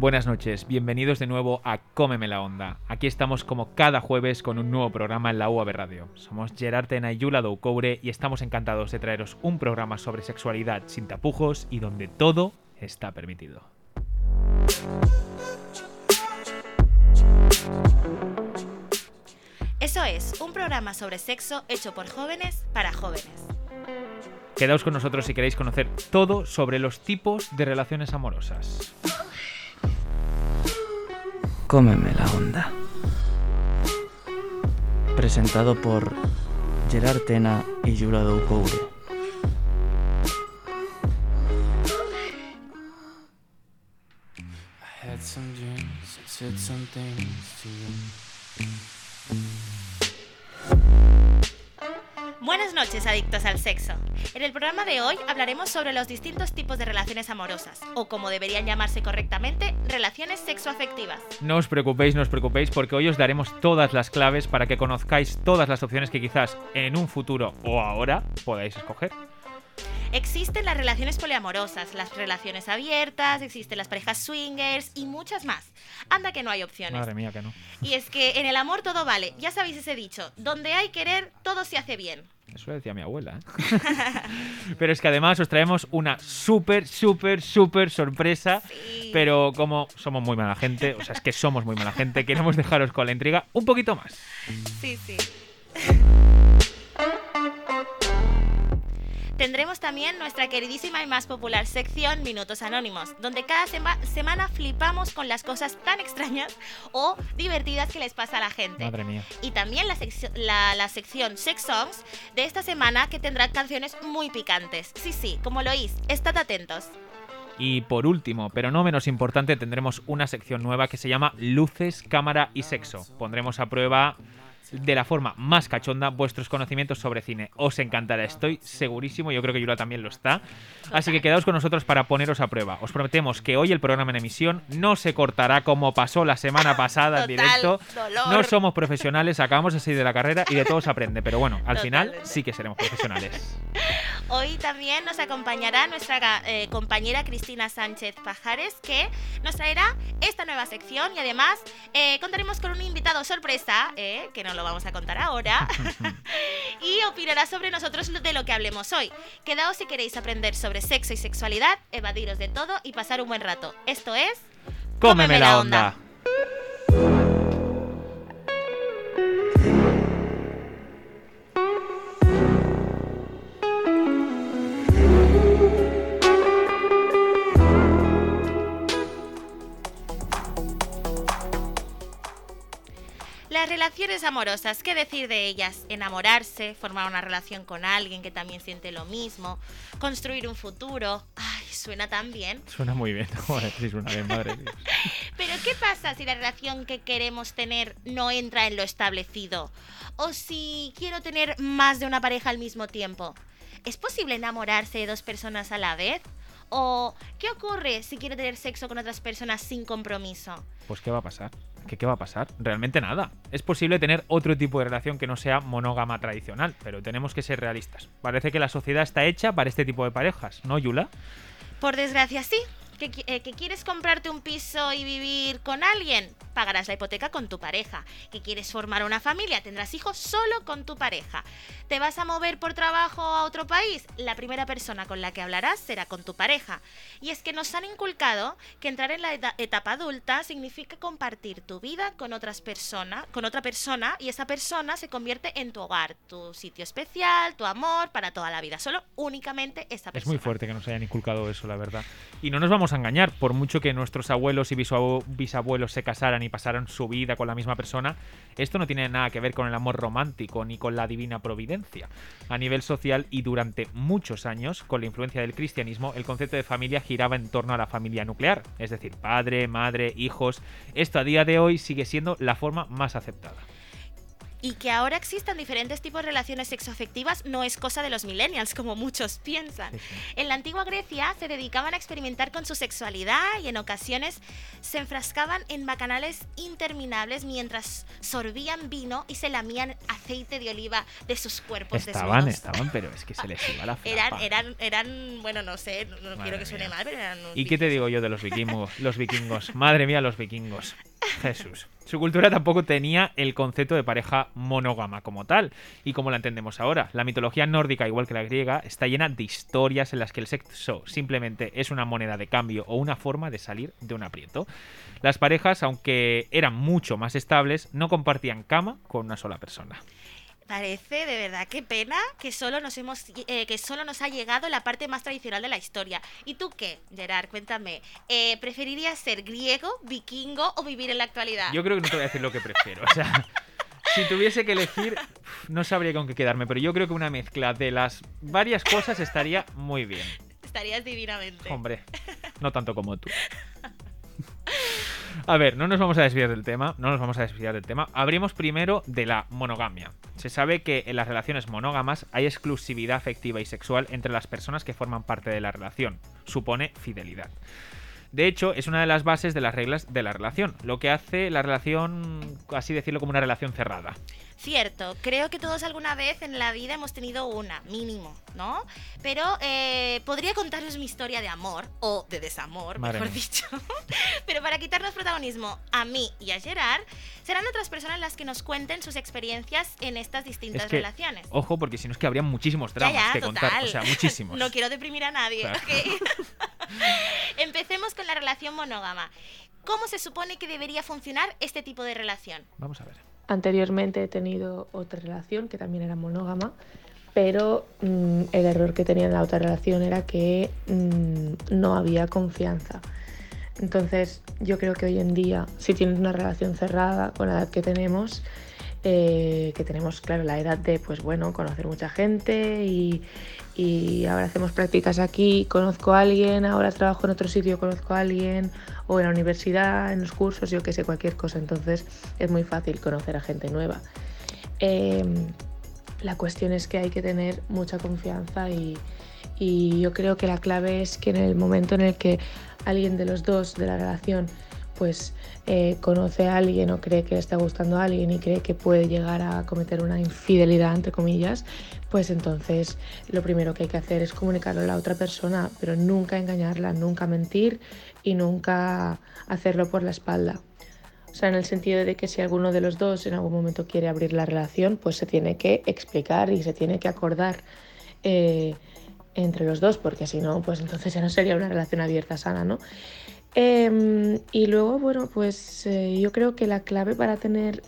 Buenas noches, bienvenidos de nuevo a Cómeme la Onda. Aquí estamos como cada jueves con un nuevo programa en la UAB Radio. Somos Gerard Tena y Yula Doucoure y estamos encantados de traeros un programa sobre sexualidad sin tapujos y donde todo está permitido. Eso es, un programa sobre sexo hecho por jóvenes para jóvenes. Quedaos con nosotros si queréis conocer todo sobre los tipos de relaciones amorosas. Cómeme la onda. Presentado por Gerard Tena y Yura and said. Adictos al sexo. En el programa de hoy hablaremos sobre los distintos tipos de relaciones amorosas, o como deberían llamarse correctamente, relaciones sexoafectivas. No os preocupéis, no os preocupéis, porque hoy os daremos todas las claves para que conozcáis todas las opciones que quizás en un futuro o ahora podáis escoger. Existen las relaciones poliamorosas, las relaciones abiertas, existen las parejas swingers y muchas más. Anda que no hay opciones. Madre mía, que no. Y es que en el amor todo vale, ya sabéis ese dicho, donde hay querer, todo se hace bien. Eso decía mi abuela. ¿eh? Pero es que además os traemos una súper, súper, súper sorpresa. Sí. Pero como somos muy mala gente, o sea, es que somos muy mala gente, queremos dejaros con la intriga un poquito más. Sí, sí. Tendremos también nuestra queridísima y más popular sección Minutos Anónimos, donde cada sema- semana flipamos con las cosas tan extrañas o divertidas que les pasa a la gente. Madre mía. Y también la- la sección Sex Songs de esta semana que tendrá canciones muy picantes. Sí, sí, como lo oís, estad atentos. Y por último, pero no menos importante, tendremos una sección nueva que se llama Luces, Cámara y Sexo. Pondremos a prueba de la forma más cachonda vuestros conocimientos sobre cine. Os encantará, estoy segurísimo, yo creo que Yura también lo está. Así que quedaos con nosotros para poneros a prueba. Os prometemos que hoy el programa en emisión no se cortará como pasó la semana pasada en Total, directo. dolor. No somos profesionales, acabamos salir de la carrera y de todo se aprende. Pero bueno, al final Totalmente. sí que seremos profesionales. Hoy también nos acompañará nuestra eh, compañera Cristina Sánchez Pajares, que nos traerá esta nueva sección y además eh, contaremos con un invitado sorpresa, eh, que no lo vamos a contar ahora, y opinará sobre nosotros de lo que hablemos hoy. Quedaos si queréis aprender sobre sexo y sexualidad, evadiros de todo y pasar un buen rato. Esto es... Cómeme la onda. Las relaciones amorosas, ¿qué decir de ellas? Enamorarse, formar una relación con alguien que también siente lo mismo, construir un futuro. Ay, suena tan bien. Suena muy bien. Joder, sí, suena bien, madre. Pero ¿qué pasa si la relación que queremos tener no entra en lo establecido? O si quiero tener más de una pareja al mismo tiempo. ¿Es posible enamorarse de dos personas a la vez? ¿O qué ocurre si quiero tener sexo con otras personas sin compromiso? Pues ¿qué va a pasar? ¿Qué, ¿Qué va a pasar? Realmente nada. Es posible tener otro tipo de relación que no sea monógama tradicional, pero tenemos que ser realistas. Parece que la sociedad está hecha para este tipo de parejas, ¿no, Yula? Por desgracia, sí. ¿Que, eh, que quieres comprarte un piso y vivir con alguien? Pagarás la hipoteca con tu pareja. ¿Que quieres formar una familia? Tendrás hijos solo con tu pareja. ¿Te vas a mover por trabajo a otro país? La primera persona con la que hablarás será con tu pareja. Y es que nos han inculcado que entrar en la eta- etapa adulta significa compartir tu vida con otras personas, con otra persona, y esa persona se convierte en tu hogar, tu sitio especial, tu amor para toda la vida. Solo únicamente esa persona. Es muy fuerte que nos hayan inculcado eso, la verdad. Y no nos vamos engañar, por mucho que nuestros abuelos y bisabu- bisabuelos se casaran y pasaran su vida con la misma persona, esto no tiene nada que ver con el amor romántico ni con la divina providencia. A nivel social y durante muchos años, con la influencia del cristianismo, el concepto de familia giraba en torno a la familia nuclear, es decir, padre, madre, hijos. Esto a día de hoy sigue siendo la forma más aceptada. Y que ahora existan diferentes tipos de relaciones sexoafectivas no es cosa de los millennials, como muchos piensan. En la antigua Grecia se dedicaban a experimentar con su sexualidad y en ocasiones se enfrascaban en bacanales interminables mientras sorbían vino y se lamían aceite de oliva de sus cuerpos Estaban, desnudos. estaban, pero es que se les iba la Eran, flapa. eran, eran, bueno, no sé, no, Madre quiero que suene mía. mal, pero eran... ¿Y qué te digo yo de los vikingos? Los vikingos. Madre mía, los vikingos. Jesús. Su cultura tampoco tenía el concepto de pareja monógama como tal, y como la entendemos ahora. La mitología nórdica, igual que la griega, está llena de historias en las que el sexo simplemente es una moneda de cambio o una forma de salir de un aprieto. Las parejas, aunque eran mucho más estables, no compartían cama con una sola persona. Parece de verdad qué pena que solo nos hemos eh, que solo nos ha llegado la parte más tradicional de la historia. ¿Y tú qué, Gerard? Cuéntame. Eh, ¿Preferirías ser griego, vikingo o vivir en la actualidad? Yo creo que no te voy a decir lo que prefiero. O sea, si tuviese que elegir, no sabría con qué quedarme, pero yo creo que una mezcla de las varias cosas estaría muy bien. Estarías divinamente. Hombre, no tanto como tú. A ver, no nos vamos a desviar del tema, no nos vamos a desviar del tema. Abrimos primero de la monogamia. Se sabe que en las relaciones monógamas hay exclusividad afectiva y sexual entre las personas que forman parte de la relación. Supone fidelidad. De hecho, es una de las bases de las reglas de la relación, lo que hace la relación, así decirlo, como una relación cerrada. Cierto, creo que todos alguna vez en la vida hemos tenido una, mínimo, ¿no? Pero eh, podría contaros mi historia de amor, o de desamor, Madre mejor mía. dicho. Pero para quitarnos protagonismo a mí y a Gerard, serán otras personas las que nos cuenten sus experiencias en estas distintas Es que, relaciones. Ojo, porque si no es que habría muchísimos dramas ya, que total. contar. O sea, muchísimos. No quiero deprimir a nadie, Claro. ¿ok? Empecemos con la relación monógama. ¿Cómo se supone que debería funcionar este tipo de relación? Vamos a ver. Anteriormente he tenido otra relación que también era monógama, pero mm, el error que tenía en la otra relación era que mm, no había confianza. Entonces yo creo que hoy en día, si tienes una relación cerrada con la edad que tenemos, eh, que tenemos, claro, la edad de, pues bueno, conocer mucha gente y, y ahora hacemos prácticas aquí, conozco a alguien, ahora trabajo en otro sitio, conozco a alguien, o en la universidad, en los cursos, yo que sé, cualquier cosa. Entonces es muy fácil conocer a gente nueva. Eh, la cuestión es que hay que tener mucha confianza y, y yo creo que la clave es que en el momento en el que alguien de los dos de la relación pues eh, conoce a alguien o cree que le está gustando a alguien y cree que puede llegar a cometer una infidelidad, entre comillas, pues entonces lo primero que hay que hacer es comunicarlo a la otra persona, pero nunca engañarla, nunca mentir y nunca hacerlo por la espalda. O sea, en el sentido de que si alguno de los dos en algún momento quiere abrir la relación, pues se tiene que explicar y se tiene que acordar eh, entre los dos, porque si no, pues entonces ya no sería una relación abierta sana, ¿no? Eh, y luego, bueno, pues eh, yo creo que la clave para tener,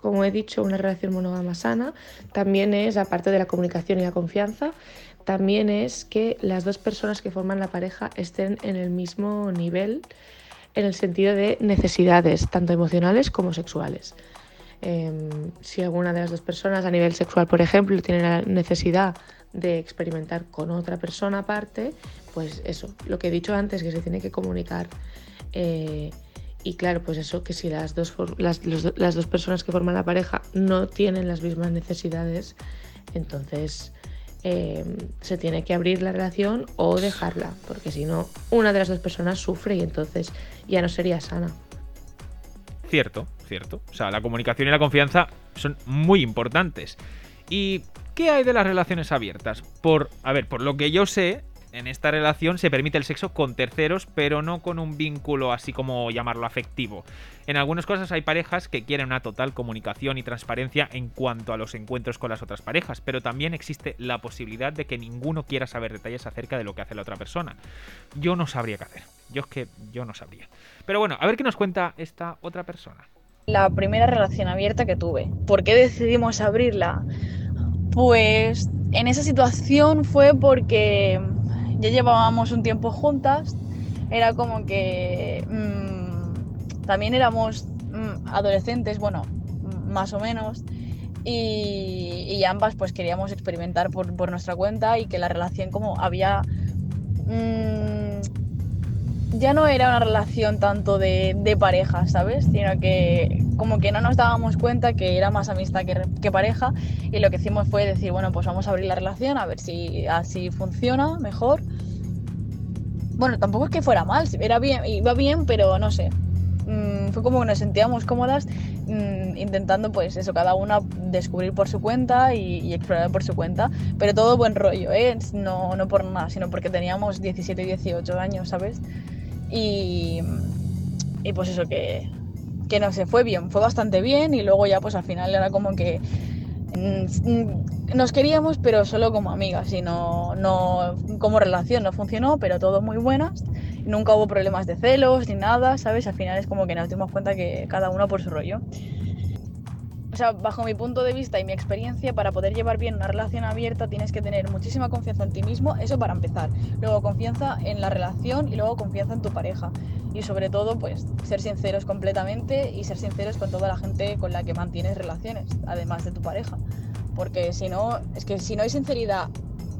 como he dicho, una relación monógama sana, también es, aparte de la comunicación y la confianza, también es que las dos personas que forman la pareja estén en el mismo nivel en el sentido de necesidades, tanto emocionales como sexuales. Eh, si alguna de las dos personas a nivel sexual, por ejemplo, tiene la necesidad de experimentar con otra persona aparte, pues eso, lo que he dicho antes, que se tiene que comunicar. Eh, y claro, pues eso, que si las dos, las, las dos personas que forman la pareja no tienen las mismas necesidades, entonces eh, se tiene que abrir la relación o dejarla, porque si no, una de las dos personas sufre y entonces ya no sería sana. Cierto, cierto. O sea, la comunicación y la confianza son muy importantes. ¿Y qué hay de las relaciones abiertas? Por, a ver, por lo que yo sé, en esta relación se permite el sexo con terceros, pero no con un vínculo así como llamarlo afectivo. En algunas cosas hay parejas que quieren una total comunicación y transparencia en cuanto a los encuentros con las otras parejas, pero también existe la posibilidad de que ninguno quiera saber detalles acerca de lo que hace la otra persona. Yo no sabría qué hacer. Yo es que yo no sabría. Pero bueno, a ver qué nos cuenta esta otra persona. la primera relación abierta que tuve. ¿Por qué decidimos abrirla? Pues en esa situación fue porque ya llevábamos un tiempo juntas, era como que mm, también éramos mm, adolescentes, bueno, mm, más o menos, y, ambas pues queríamos experimentar por, por nuestra cuenta y que la relación como había... ya no era una relación tanto de, de pareja, ¿sabes? Sino que como que no nos dábamos cuenta que era más amistad que, que pareja y lo que hicimos fue decir, bueno, pues vamos a abrir la relación a ver si así funciona mejor. Bueno, tampoco es que fuera mal, era bien, iba bien, pero no sé. Mm, fue como que nos sentíamos cómodas mm, intentando, pues eso, cada una descubrir por su cuenta y, explorar por su cuenta. Pero todo buen rollo, ¿eh? No, no por nada, sino porque teníamos 17 y 18 años, ¿sabes? Y, y pues eso, que, que no sé, fue bien, fue bastante bien y luego ya pues al final era como que mm, nos queríamos pero solo como amigas y no, no como relación no funcionó pero todo muy buenas. Nunca hubo problemas de celos ni nada sabes al final es como que nos dimos cuenta que cada uno por su rollo o sea, bajo mi punto de vista y mi experiencia, para poder llevar bien una relación abierta tienes que tener muchísima confianza en ti mismo, eso para empezar. Luego confianza en la relación y luego confianza en tu pareja. Y sobre todo, pues ser sinceros completamente y ser sinceros con toda la gente con la que mantienes relaciones, además de tu pareja. Porque si no, es que si no hay sinceridad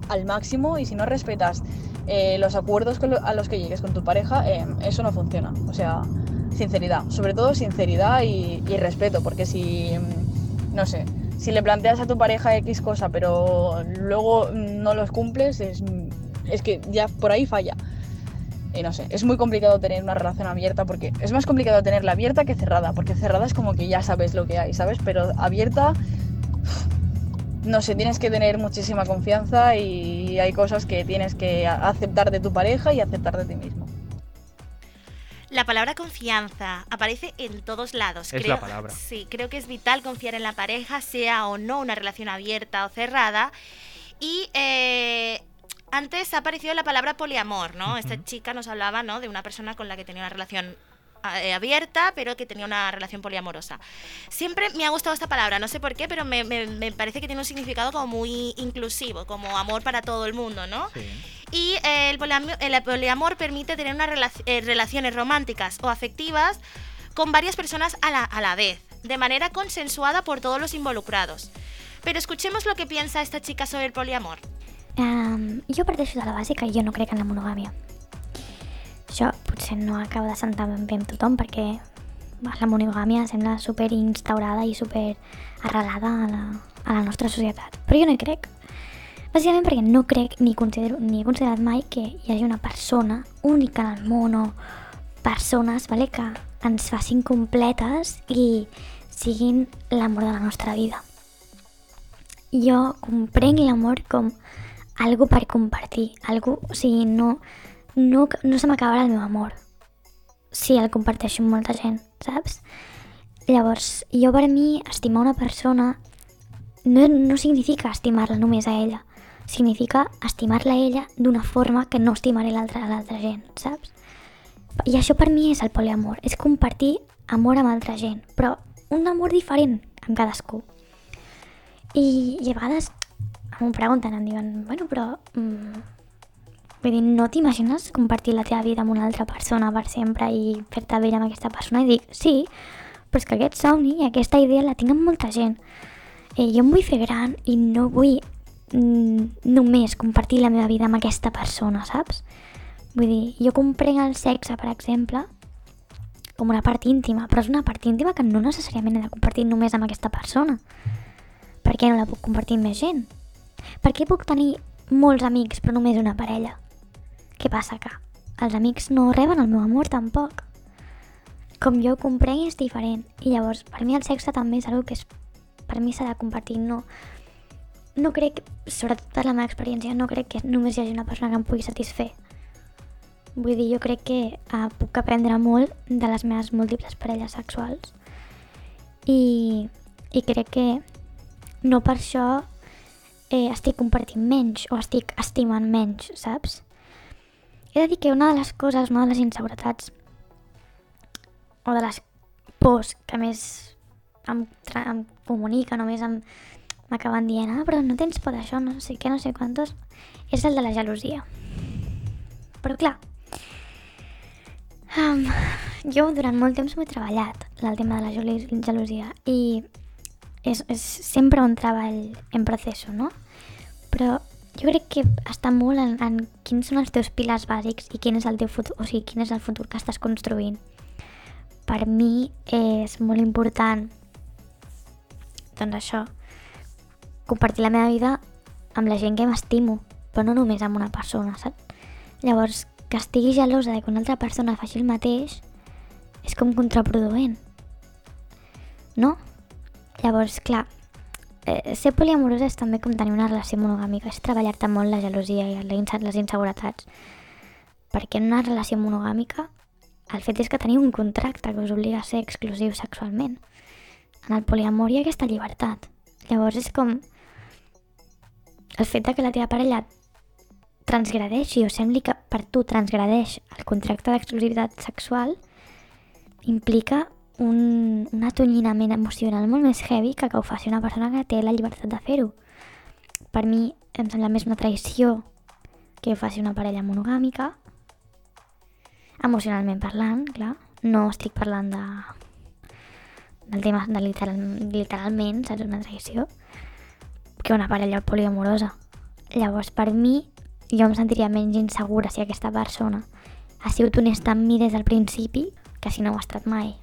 al máximo y si no respetas eh, los acuerdos a los que llegues con tu pareja, eh, eso no funciona. O sea, sinceridad, sobre todo sinceridad y, respeto, porque si, mm, no sé, si le planteas a tu pareja X cosa, pero luego mm, no los cumples, es, es que ya por ahí falla. Y no sé, es muy complicado tener una relación abierta porque es más complicado tenerla abierta que cerrada, porque cerrada es como que ya sabes lo que hay, ¿sabes? Pero abierta, no sé, tienes que tener muchísima confianza y hay cosas que tienes que aceptar de tu pareja y aceptar de ti mismo. La palabra confianza aparece en todos lados. Es creo, la palabra. Sí, creo que es vital confiar en la pareja, sea o no una relación abierta o cerrada. Y eh, antes ha aparecido la palabra poliamor, ¿no? Esta chica nos hablaba, ¿no? De una persona con la que tenía una relación abierta, pero que tenía una relación poliamorosa. Siempre me ha gustado esta palabra, no sé por qué, pero me, me- me parece que tiene un significado como muy inclusivo, como amor para todo el mundo, ¿no? Sí. Y eh, el, poliamor, el poliamor permite tener unas eh, relaciones románticas o afectivas con varias personas a la, a la vez, de manera consensuada por todos los involucrados. Pero escuchemos lo que piensa esta chica sobre el poliamor. Um, jo parteixo de la base que jo no crec en la monogàmia. Això potser no acaba de sentar ben bé amb tothom perquè la monogàmia sembla super instaurada i super arrelada a la, a la nostra societat. Però jo no hi crec. Bàsicament perquè no crec ni, considero, ni he considerat mai que hi hagi una persona única en el món o persones vale, que ens facin completes i siguin l'amor de la nostra vida. Jo comprenc l'amor com algo per compartir, algo, o sigui, no, no, no se m'acabarà el meu amor si el comparteixo amb molta gent, saps? Llavors, jo per mi, estimar una persona no, no significa estimar-la només a ella, significa estimar-la a ella d'una forma que no estimaré l'altra a l'altra gent, saps? I això per mi és el poliamor, és compartir amor amb altra gent, però un amor diferent amb cadascú. I, i a vegades em pregunten, em diuen, bueno, però... Mm, vull dir, no t'imagines compartir la teva vida amb una altra persona per sempre i fer-te vella amb aquesta persona? I dic, sí, però és que aquest somni i aquesta idea la tinc amb molta gent. Eh, jo em vull fer gran i no vull mm, només compartir la meva vida amb aquesta persona, saps? Vull dir, jo comprenc el sexe, per exemple, com una part íntima, però és una part íntima que no necessàriament he de compartir només amb aquesta persona. Per què no la puc compartir amb més gent? Per què puc tenir molts amics però només una parella? Què passa que els amics no reben el meu amor tampoc? Com jo ho comprenc és diferent i llavors per mi el sexe també és una que és, per mi s'ha de compartir no, no crec, sobretot per la meva experiència, no crec que només hi hagi una persona que em pugui satisfer. Vull dir, jo crec que uh, puc aprendre molt de les meves múltiples parelles sexuals i, i crec que no per això eh, estic compartint menys o estic estimant menys, saps? He de dir que una de les coses, una de les inseguretats o de les pors que més em, em comuniquen o més em, m'acaben dient ah, però no tens por d'això, no sé què, no sé quantos, és el de la gelosia. Però clar, um, jo durant molt temps m'ho he treballat, el tema de la gelo- gelosia, i és, és sempre un treball en procés, no? Però jo crec que està molt en, en quins són els teus pilars bàsics i quin és el teu futur, o sigui, quin és el futur que estàs construint. Per mi és molt important doncs això, compartir la meva vida amb la gent que m'estimo, però no només amb una persona, saps? Llavors, que estigui gelosa de que una altra persona faci el mateix és com contraproduent. No? Llavors, clar, eh, ser poliamorosa és també com tenir una relació monogàmica, és treballar-te molt la gelosia i les inseguretats. Perquè en una relació monogàmica el fet és que teniu un contracte que us obliga a ser exclusiu sexualment. En el poliamor hi ha aquesta llibertat. Llavors és com el fet de que la teva parella transgradeixi o sembli que per tu transgradeix el contracte d'exclusivitat sexual implica un, un atonyinament emocional molt més heavy que que ho faci una persona que té la llibertat de fer-ho. Per mi em sembla més una traïció que ho faci una parella monogàmica, emocionalment parlant, clar. No estic parlant de, del tema de literal, literalment, saps, una traïció, que una parella poliamorosa. Llavors, per mi, jo em sentiria menys insegura si aquesta persona ha sigut honesta amb mi des del principi que si no ho ha estat mai.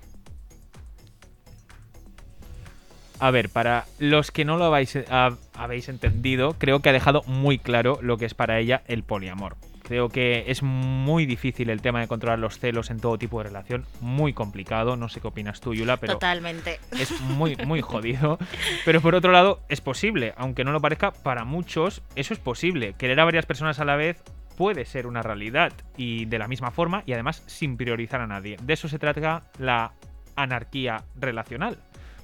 A ver, para los que no lo habéis, ah, habéis entendido, creo que ha dejado muy claro lo que es para ella el poliamor. Creo que es muy difícil el tema de controlar los celos en todo tipo de relación, muy complicado. No sé qué opinas tú, Yula, pero Totalmente. es muy, muy jodido. Pero por otro lado, es posible, aunque no lo parezca, para muchos eso es posible. Querer a varias personas a la vez puede ser una realidad y de la misma forma y además sin priorizar a nadie. De eso se trata la anarquía relacional.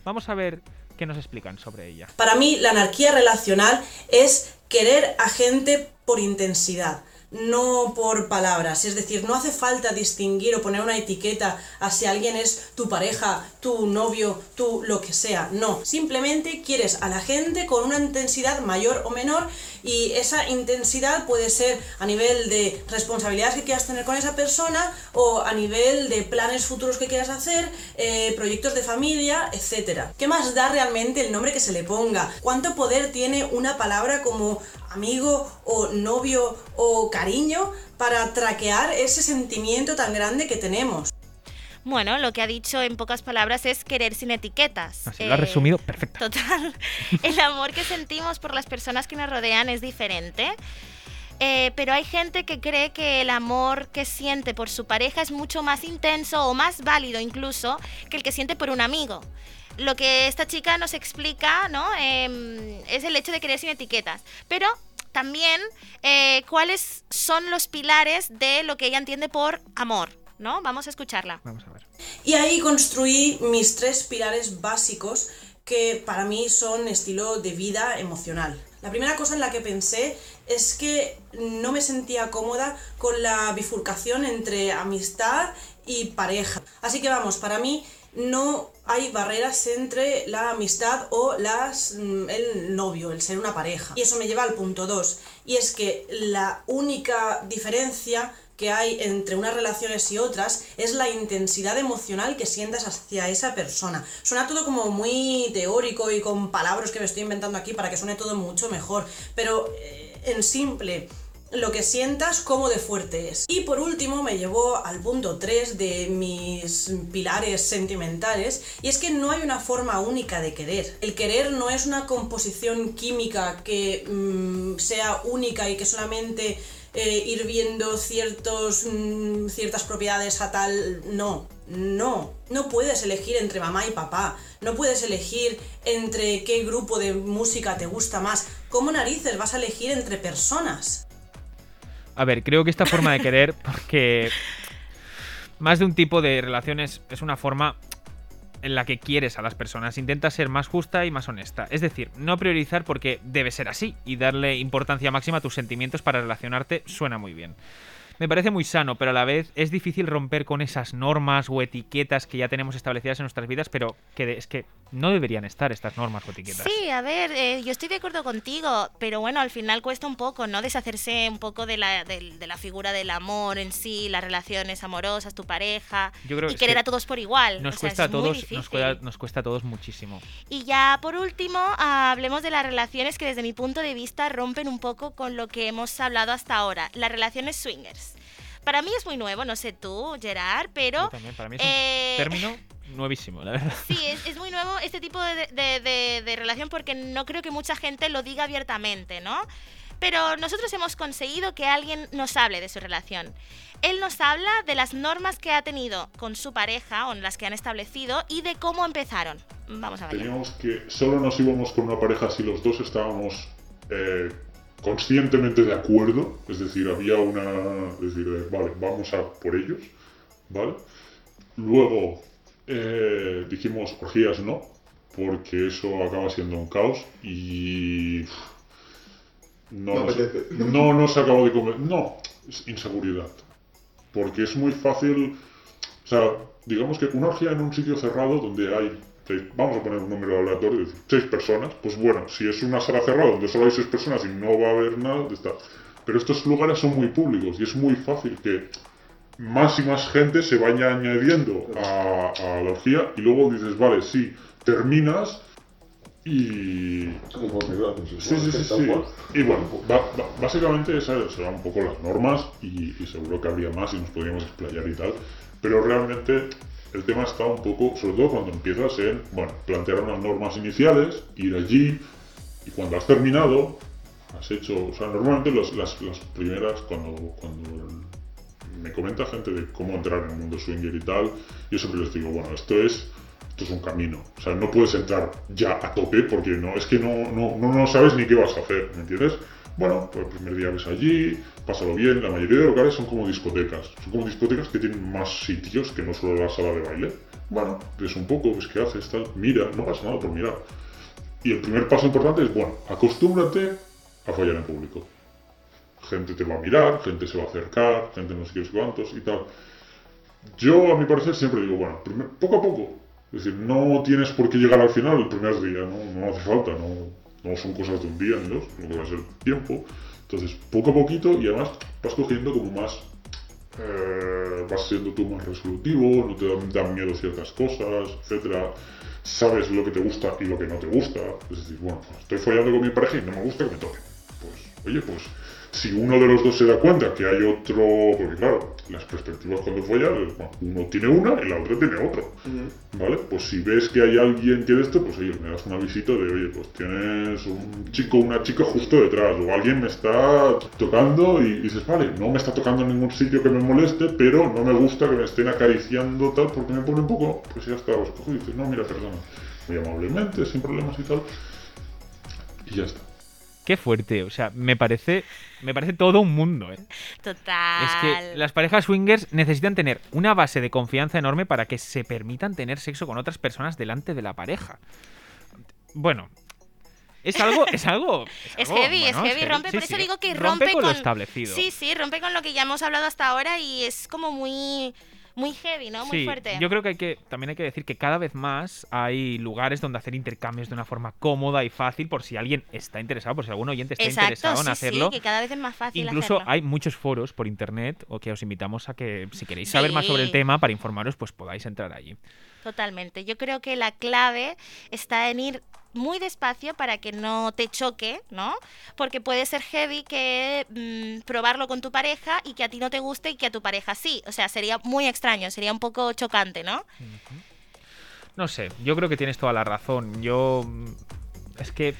Vamos a ver qué nos explican sobre ella. Para mí, la anarquía relacional es querer a gente por intensidad, no por palabras. Es decir, no hace falta distinguir o poner una etiqueta a si alguien es tu pareja, tu novio, tu lo que sea. No, simplemente quieres a la gente con una intensidad mayor o menor y esa intensidad puede ser a nivel de responsabilidades que quieras tener con esa persona o a nivel de planes futuros que quieras hacer, eh, proyectos de familia, etcétera. ¿Qué más da realmente el nombre que se le ponga? ¿Cuánto poder tiene una palabra como amigo o novio o cariño para traquear ese sentimiento tan grande que tenemos? Bueno, lo que ha dicho en pocas palabras es querer sin etiquetas. Así lo Eh, resumido perfecto. Total. El amor que sentimos por las personas que nos rodean es diferente. Eh, pero hay gente que cree que el amor que siente por su pareja es mucho más intenso o más válido incluso que el que siente por un amigo. Lo que esta chica nos explica, ¿no? Em, es el hecho de querer sin etiquetas. Pero también eh, cuáles son los pilares de lo que ella entiende por amor, ¿no? Vamos a escucharla. Vamos a ver. Y ahí construí mis tres pilares básicos que para mí son estilo de vida emocional. La primera cosa en la que pensé es que no me sentía cómoda con la bifurcación entre amistad y pareja. Así que vamos, para mí no hay barreras entre la amistad o las, mm, el novio, el ser una pareja. Y eso me lleva al punto 2. Y es que la única diferencia que hay entre unas relaciones y otras es la intensidad emocional que sientas hacia esa persona. Suena todo como muy teórico y con palabras que me estoy inventando aquí para que suene todo mucho mejor, pero eh, en simple, lo que sientas, cómo de fuerte es. Y por último me llevó al punto 3 de mis pilares sentimentales, y es que no hay una forma única de querer. El querer no es una composición química que mm, sea única y que solamente eh, ir viendo mm, ciertas propiedades a tal... No, no. No puedes elegir entre mamá y papá. No puedes elegir entre qué grupo de música te gusta más. ¿Cómo narices vas a elegir entre personas? A ver, creo que esta forma de querer, porque más de un tipo de relaciones es una forma en la que quieres a las personas. Intenta ser más justa y más honesta. Es decir, no priorizar porque debe ser así y darle importancia máxima a tus sentimientos para relacionarte suena muy bien. Me parece muy sano, pero a la vez es difícil romper con esas normas o etiquetas que ya tenemos establecidas en nuestras vidas, pero que de- es que no deberían estar estas normas o etiquetas. Sí, a ver, eh, yo estoy de acuerdo contigo, pero bueno, al final cuesta un poco, ¿no? Deshacerse un poco de la, del- de la figura del amor en sí, las relaciones amorosas, tu pareja, Yo creo y querer que a todos por igual. Nos o sea, cuesta a todos, nos cuesta, nos cuesta a todos muchísimo. Y ya por último, hablemos de las relaciones que desde mi punto de vista rompen un poco con lo que hemos hablado hasta ahora, las relaciones swingers. Para mí es muy nuevo, no sé tú, Gerard, pero Yo también, para mí es un eh, término nuevísimo, la verdad. Sí, es, es muy nuevo este tipo de, de- de- de relación porque no creo que mucha gente lo diga abiertamente, ¿no? Pero nosotros hemos conseguido que alguien nos hable de su relación. Él nos habla de las normas que ha tenido con su pareja o las que han establecido y de cómo empezaron. Vamos a ver. Teníamos que solo nos íbamos con una pareja si los dos estábamos eh, conscientemente de acuerdo, es decir, había una, es decir, de, vale, vamos a por ellos, ¿vale? Luego eh, dijimos orgías no, porque eso acaba siendo un caos y no, No nos, no nos de comer, no, es inseguridad, porque es muy fácil, o sea, digamos que una orgía en un sitio cerrado donde hay, seis- vamos a poner un número aleatorio, seis personas, pues bueno, si es una sala cerrada donde solo hay seis personas y no va a haber nada, está. Pero estos lugares son muy públicos y es muy fácil que más y más gente se vaya añadiendo a, a la orgía y luego dices, vale, sí, terminas y... Sí, sí, sí, sí. Y bueno, básicamente esas serán un poco las normas y, y seguro que habría más y nos podríamos explayar y tal. Pero realmente el tema está un poco, sobre todo cuando empiezas en, bueno, plantear unas normas iniciales, ir allí y cuando has terminado, has hecho, o sea, normalmente las, las primeras, cuando, cuando me comenta gente de cómo entrar en el mundo swinger y tal, yo siempre les digo, bueno, esto es, esto es un camino. O sea, no puedes entrar ya a tope porque no, es que no, no, no, no sabes ni qué vas a hacer, ¿me entiendes? Bueno, pues el primer día ves allí, pásalo bien. La mayoría de locales son como discotecas. Son como discotecas que tienen más sitios que no solo la sala de baile. Bueno, ves un poco, ves qué haces, tal, mira, no pasa nada por mirar. Y el primer paso importante es, bueno, acostúmbrate a fallar en público gente te va a mirar, gente se va a acercar, gente no sé qué cuántos y tal. Yo, a mi parecer, siempre digo, bueno, poco a poco. Es decir, no tienes por qué llegar al final el primer día, no, no hace falta, no, no son cosas de un día ni dos, lo que va a ser tiempo. Entonces, poco a poquito y además vas cogiendo como más. eh, vas siendo tú más resolutivo, no te dan, dan miedo ciertas cosas, etcétera. Sabes lo que te gusta y lo que no te gusta. Es decir, bueno, pues estoy follando con mi pareja y no me gusta que me toque. Pues, oye, pues si uno de los dos se da cuenta que hay otro, porque claro, las perspectivas cuando follas, bueno, uno tiene una y la otra tiene otro, ¿vale? Pues si ves que hay alguien que de esto, pues oye, me das un avisito de, oye, pues tienes un chico o una chica justo detrás, o alguien me está tocando y dices, vale, no me está tocando en ningún sitio que me moleste, pero no me gusta que me estén acariciando tal, porque me pone un poco, pues ya está, os cojo y dices, no, mira, perdona, muy amablemente, sin problemas y tal, y ya está. Qué fuerte, o sea, me parece, me parece todo un mundo, ¿eh? Total. Es que las parejas swingers necesitan tener una base de confianza enorme para que se permitan tener sexo con otras personas delante de la pareja. Bueno, es algo, es algo. Es algo, heavy, es heavy, rompe, sí, por eso sí. digo que rompe, con lo establecido. Sí, sí, rompe con lo que ya hemos hablado hasta ahora y es como muy muy heavy, ¿no? Muy Sí, fuerte. yo creo que hay que también hay que decir que cada vez más hay lugares donde hacer intercambios de una forma cómoda y fácil por si alguien está interesado, por si algún oyente está Exacto, interesado en sí, hacerlo. sí, que cada vez es más fácil Incluso hacerlo. hay muchos foros por internet o que os invitamos a que si queréis saber más sobre el tema para informaros, pues podáis entrar allí. Totalmente. Yo creo que la clave está en ir muy despacio para que no te choque, ¿no? Porque puede ser heavy que mm, probarlo con tu pareja y que a ti no te guste y que a tu pareja sí. O sea, sería muy extraño, sería un poco chocante, ¿no? No sé, yo creo que tienes toda la razón. Yo mm, es que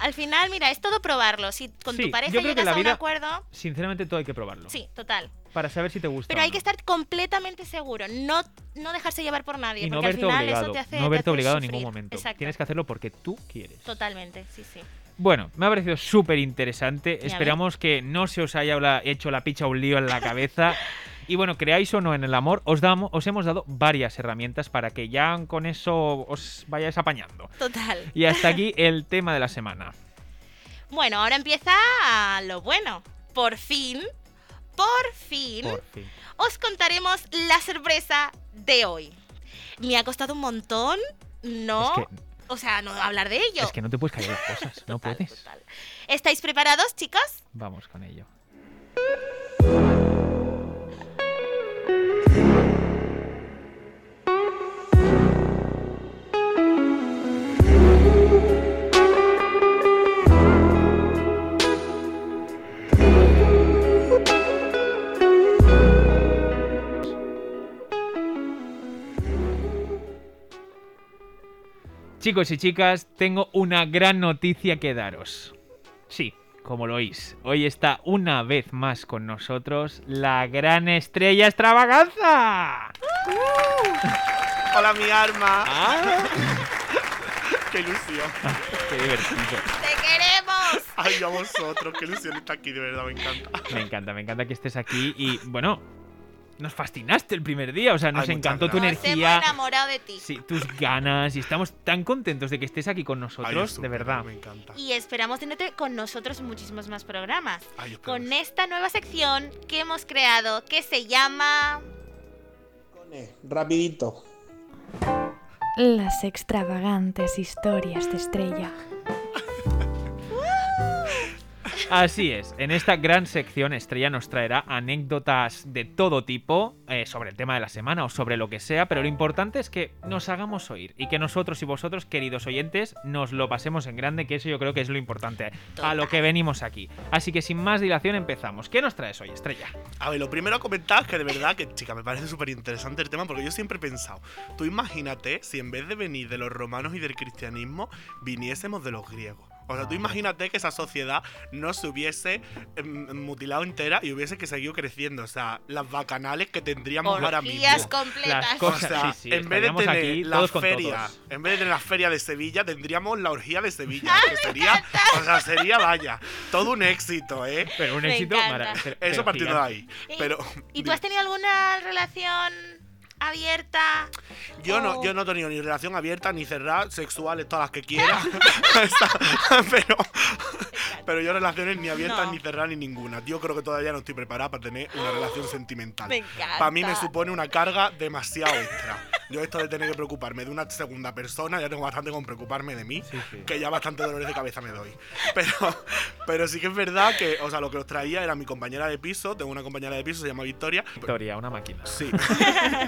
Al final, mira, es todo probarlo. Si con Sí, tu pareja yo creo que llegas la a un vida- acuerdo, sinceramente todo hay que probarlo. sí, total. Para saber si te gusta. Pero hay no. que estar completamente seguro, no, no dejarse llevar por nadie, y no porque al verte final obligado, eso te hace no te verte hace obligado en ningún momento. Exacto. Tienes que hacerlo porque tú quieres. Totalmente, sí, sí. Bueno, me ha parecido súper interesante. Esperamos que no se os haya hecho la picha un lío en la cabeza. y bueno, creáis o no en el amor, os, damos, os hemos dado varias herramientas para que ya con eso os vayáis apañando. Total. Y hasta aquí el tema de la semana. Bueno, ahora empieza lo bueno. Por fin, por fin, Por fin. os contaremos la sorpresa de hoy. Me ha costado un montón, ¿no? Es que, O sea, no hablar de ello. es que no te puedes callar las cosas, no puedes. total. ¿Estáis preparados, chicos? Vamos con ello. Chicos y chicas, tengo una gran noticia que daros. Sí, como lo oís, hoy está una vez más con nosotros la gran estrella extravaganza. Hola, mi arma. Ah. qué ilusión. Qué divertido. ¡Te queremos! Ay, yo a vosotros, qué ilusión está aquí, de verdad, me encanta. Me encanta, me encanta que estés aquí y bueno, nos fascinaste el primer día, o sea, nos Ay, encantó tu Nos energía, hemos enamorado de ti. sí, tus ganas y estamos tan contentos de que estés aquí con Ay, nosotros, de verdad. Me encanta. Y esperamos tenerte con nosotros en muchísimos más programas. Ay, Con esta nueva sección que hemos creado que se llama... Rapidito. Las extravagantes historias de Estrella. Así es, en esta gran sección Estrella nos traerá anécdotas de todo tipo eh, sobre el tema de la semana o sobre lo que sea, pero lo importante es que nos hagamos oír y que nosotros y vosotros, queridos oyentes, nos lo pasemos en grande, que eso yo creo que es lo importante a lo que venimos aquí. Así que sin más dilación empezamos. ¿Qué nos traes hoy, Estrella? A ver, lo primero a comentar que de verdad que, chica, me parece súper interesante el tema porque yo siempre he pensado, tú imagínate si en vez de venir de los romanos y del cristianismo, viniésemos de los griegos. O sea, tú imagínate que esa sociedad no se hubiese em, mutilado entera y hubiese que seguido creciendo. O sea, las bacanales que tendríamos ahora mismo. Orgías completas. Las O sea, sí, sí, en vez de tener aquí la feria, en vez de tener la feria de Sevilla, tendríamos la orgía de Sevilla. que sería, o sea, sería, vaya, todo un éxito, ¿eh? Pero un Me éxito encanta. maravilloso. Eso partiendo de ahí. Y- Pero ¿Y tú has tenido alguna relación abierta? yo no, yo no he tenido ni relación abierta ni cerrada, sexuales, todas las que quiera. Pero, pero yo relaciones ni abiertas No. ni cerradas ni ninguna. Yo creo que todavía no estoy preparada para tener una relación sentimental. Para mí me supone una carga demasiado extra. Yo esto de tener que preocuparme de una segunda persona, ya tengo bastante con preocuparme de mí, Sí, sí. que ya bastante dolores de cabeza me doy. Pero, pero sí que es verdad que, o sea, lo que os traía era mi compañera de piso, tengo una compañera de piso, se llama Victoria. Victoria, una máquina. Sí.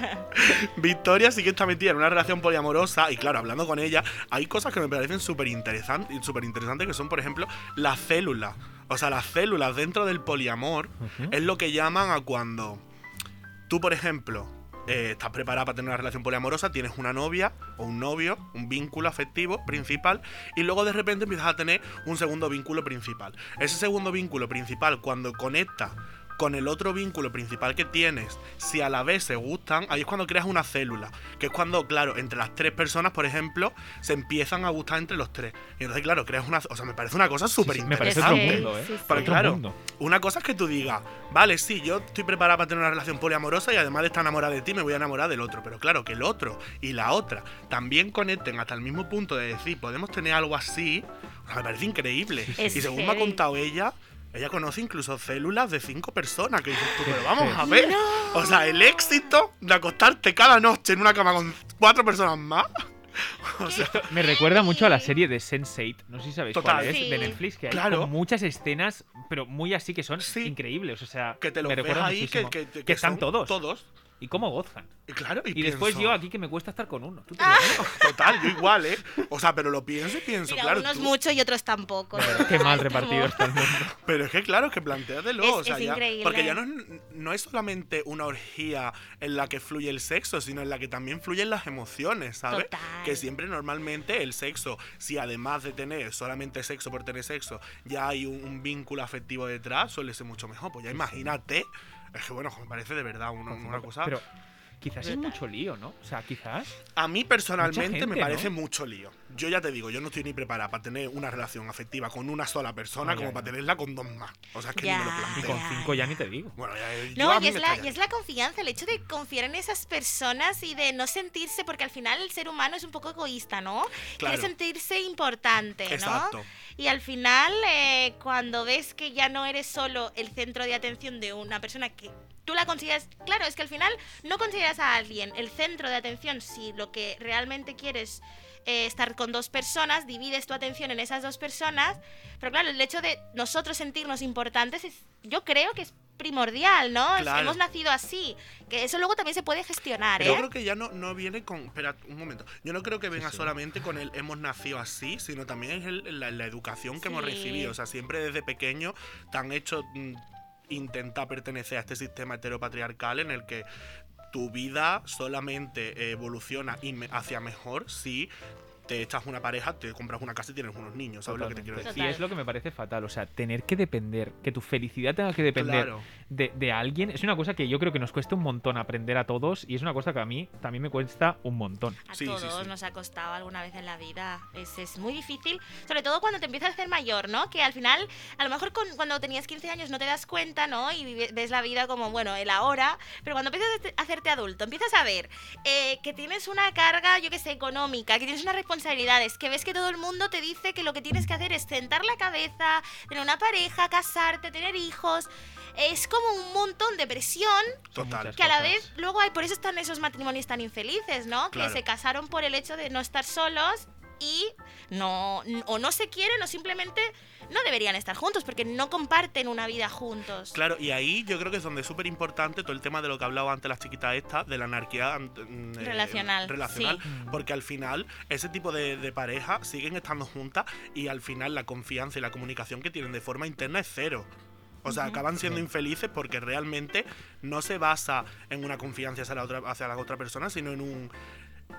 Victoria sí que está metida en una relación poliamorosa y claro, hablando con ella, hay cosas que me parecen súper interesantes súper interesantes que son, por ejemplo, las células. O sea, las células dentro del poliamor es lo que llaman a cuando tú, por ejemplo, eh, estás preparada para tener una relación poliamorosa, tienes una novia o un novio, un vínculo afectivo principal, y luego de repente empiezas a tener un segundo vínculo principal. Ese segundo vínculo principal, cuando conecta con el otro vínculo principal que tienes, si a la vez se gustan, ahí es cuando creas una célula, que es cuando, claro, entre las tres personas, por ejemplo, se empiezan a gustar entre los tres. Y entonces, claro, creas una... O sea, me parece una cosa súper Sí, me parece interesante. otro mundo, ¿eh? sí, sí. Porque Otro claro, mundo. una cosa es que tú digas, vale, sí, yo estoy preparada para tener una relación poliamorosa y además de estar enamorada de ti, me voy a enamorar del otro. Pero claro, que el otro y la otra también conecten hasta el mismo punto de decir, podemos tener algo así, o sea, me parece increíble. Es y según me ha contado ella, ella conoce incluso células de cinco personas. Que dices tú, pero vamos a ver. O sea, el éxito de acostarte cada noche en una cama con cuatro personas más. O sea, Me recuerda mucho a la serie de Sense8, no sé si sabéis Total. cuál es, Sí. de Netflix, que hay Claro. con muchas escenas, pero muy así que son Sí. increíbles, o sea, que te lo me recuerda ahí, que, muchísimo. que, que, Que están todos. Todos. Y cómo gozan. Y claro, y, Y, después pienso, yo aquí que me cuesta estar con uno. ¿Tú te Ah. Total, yo igual, ¿eh? O sea, pero lo pienso y pienso, Mira, claro. unos tú- mucho y otros tampoco. Qué mal repartido está el mundo. Pero es que claro, es que planteatelo, Es- o sea, es ya- increíble. porque ya no, es- no es solamente una orgía en la que fluye el sexo, sino en la que también fluyen las emociones, ¿sabes? Total. Que siempre normalmente el sexo, si además de tener solamente sexo por tener sexo, ya hay un, un vínculo afectivo detrás, suele ser mucho mejor. Pues ya imagínate, es que bueno, me parece de verdad una, una cosa... Pero quizás es mucho lío, ¿no? O sea, quizás. A mí personalmente me parece ¿no? mucho lío. Yo ya te digo, yo no estoy ni preparada para tener una relación afectiva con una sola persona Ay, como para tenerla con dos más. O sea, es que Ya, ni me lo Y planteo. con cinco ya ni te digo. Bueno, ya, yo No, y es, la, y es la confianza, el hecho de confiar en esas personas y de no sentirse, porque al final el ser humano es un poco egoísta, ¿no? Claro. Quiere sentirse importante, ¿no? Exacto. Y al final, eh, cuando ves que ya no eres solo el centro de atención de una persona que tú la consideras, claro, es que al final no consideras a alguien el centro de atención si lo que realmente quieres eh, estar con dos personas, divides tu atención en esas dos personas, pero claro, el hecho de nosotros sentirnos importantes, es, yo creo que es primordial, ¿no? Claro. Hemos nacido así, que eso luego también se puede gestionar, ¿eh? Yo creo que ya no, no viene con. Espera, un momento. Yo no creo que venga solamente con el hemos nacido así, sino también es el- la, la educación que hemos Sí. recibido. O sea, siempre desde pequeño te han hecho mm, intentar pertenecer a este sistema heteropatriarcal en el que tu vida solamente evoluciona hacia mejor si te echas una pareja, te compras una casa y tienes unos niños. ¿Sabes lo que te quiero Totalmente. decir? Y es lo que me parece fatal. O sea, tener que depender, que tu felicidad tenga que depender Claro. de, de alguien, es una cosa que yo creo que nos cuesta un montón aprender a todos y es una cosa que a mí también me cuesta un montón. A todos nos ha costado alguna vez en la vida. Es, es muy difícil, sobre todo cuando te empiezas a hacer mayor, ¿no? Que al final, a lo mejor con- cuando tenías 15 años no te das cuenta, ¿no? Y ves la vida como, bueno, el ahora. Pero cuando empiezas a hacerte- adulto, empiezas a ver eh, que tienes una carga, yo qué sé, económica, que tienes unas responsabilidades, que ves que todo el mundo te dice que lo que tienes que hacer es sentar la cabeza, tener una pareja, casarte, tener hijos. Es como un montón de presión Total. que a la vez luego hay por eso están esos matrimonios tan infelices, ¿no? Claro. Que se casaron por el hecho de no estar solos y no o no se quieren o simplemente no deberían estar juntos porque no comparten una vida juntos. Claro, y ahí yo creo que es donde es súper importante todo el tema de lo que hablaba antes las chiquitas estas, de la anarquía mm, eh, Relacional, relacional sí. porque al final ese tipo de, de parejas siguen estando juntas y al final la confianza y la comunicación que tienen de forma interna es cero. O sea, acaban siendo infelices porque realmente no se basa en una confianza hacia la otra, hacia la otra persona, sino en un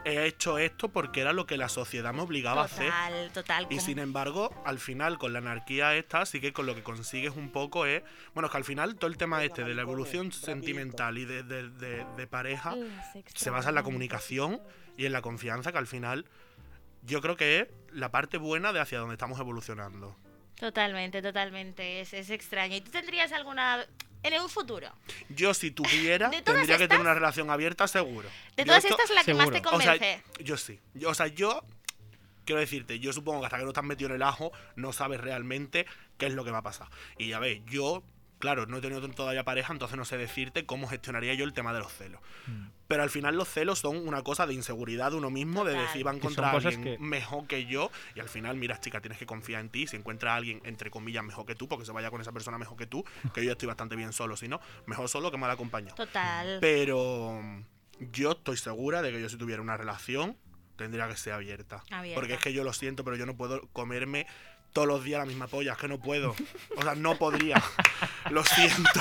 he hecho esto porque era lo que la sociedad me obligaba a hacer. Total, total. Y sin embargo, al final, con la anarquía esta, sí que con lo que consigues un poco es. Bueno, es que al final todo el tema este de la evolución sentimental y de, de- de- de pareja se basa en la comunicación y en la confianza, que al final yo creo que es la parte buena de hacia donde estamos evolucionando. Totalmente, totalmente. Es, es extraño. ¿Y tú tendrías alguna en un futuro? Yo, si tuviera, ¿De todas tendría que tener una relación abierta, seguro. De Yo todas esto- estas, la que más te O sea, convence. yo sí. Yo- o sea, yo quiero decirte, yo supongo que hasta que no estás metido en el ajo, no sabes realmente qué es lo que va a pasar. Y ya ves, yo, claro, no he tenido todavía pareja, entonces no sé decirte cómo gestionaría yo el tema de los celos. Mm. Pero al final los celos son una cosa de inseguridad de uno mismo, de decir va a encontrar a alguien que- mejor que yo. Y al final, mira, chica, tienes que confiar en ti. Si encuentras a alguien, entre comillas, mejor que tú, porque se vaya con esa persona mejor que tú, que yo estoy bastante bien solo, si no, mejor solo que mal acompañado. Total. Pero yo estoy segura de que yo si tuviera una relación tendría que ser abierta. Abierta. Porque es que yo lo siento, pero yo no puedo comerme todos los días la misma polla, es que no puedo. O sea, no podría. lo siento.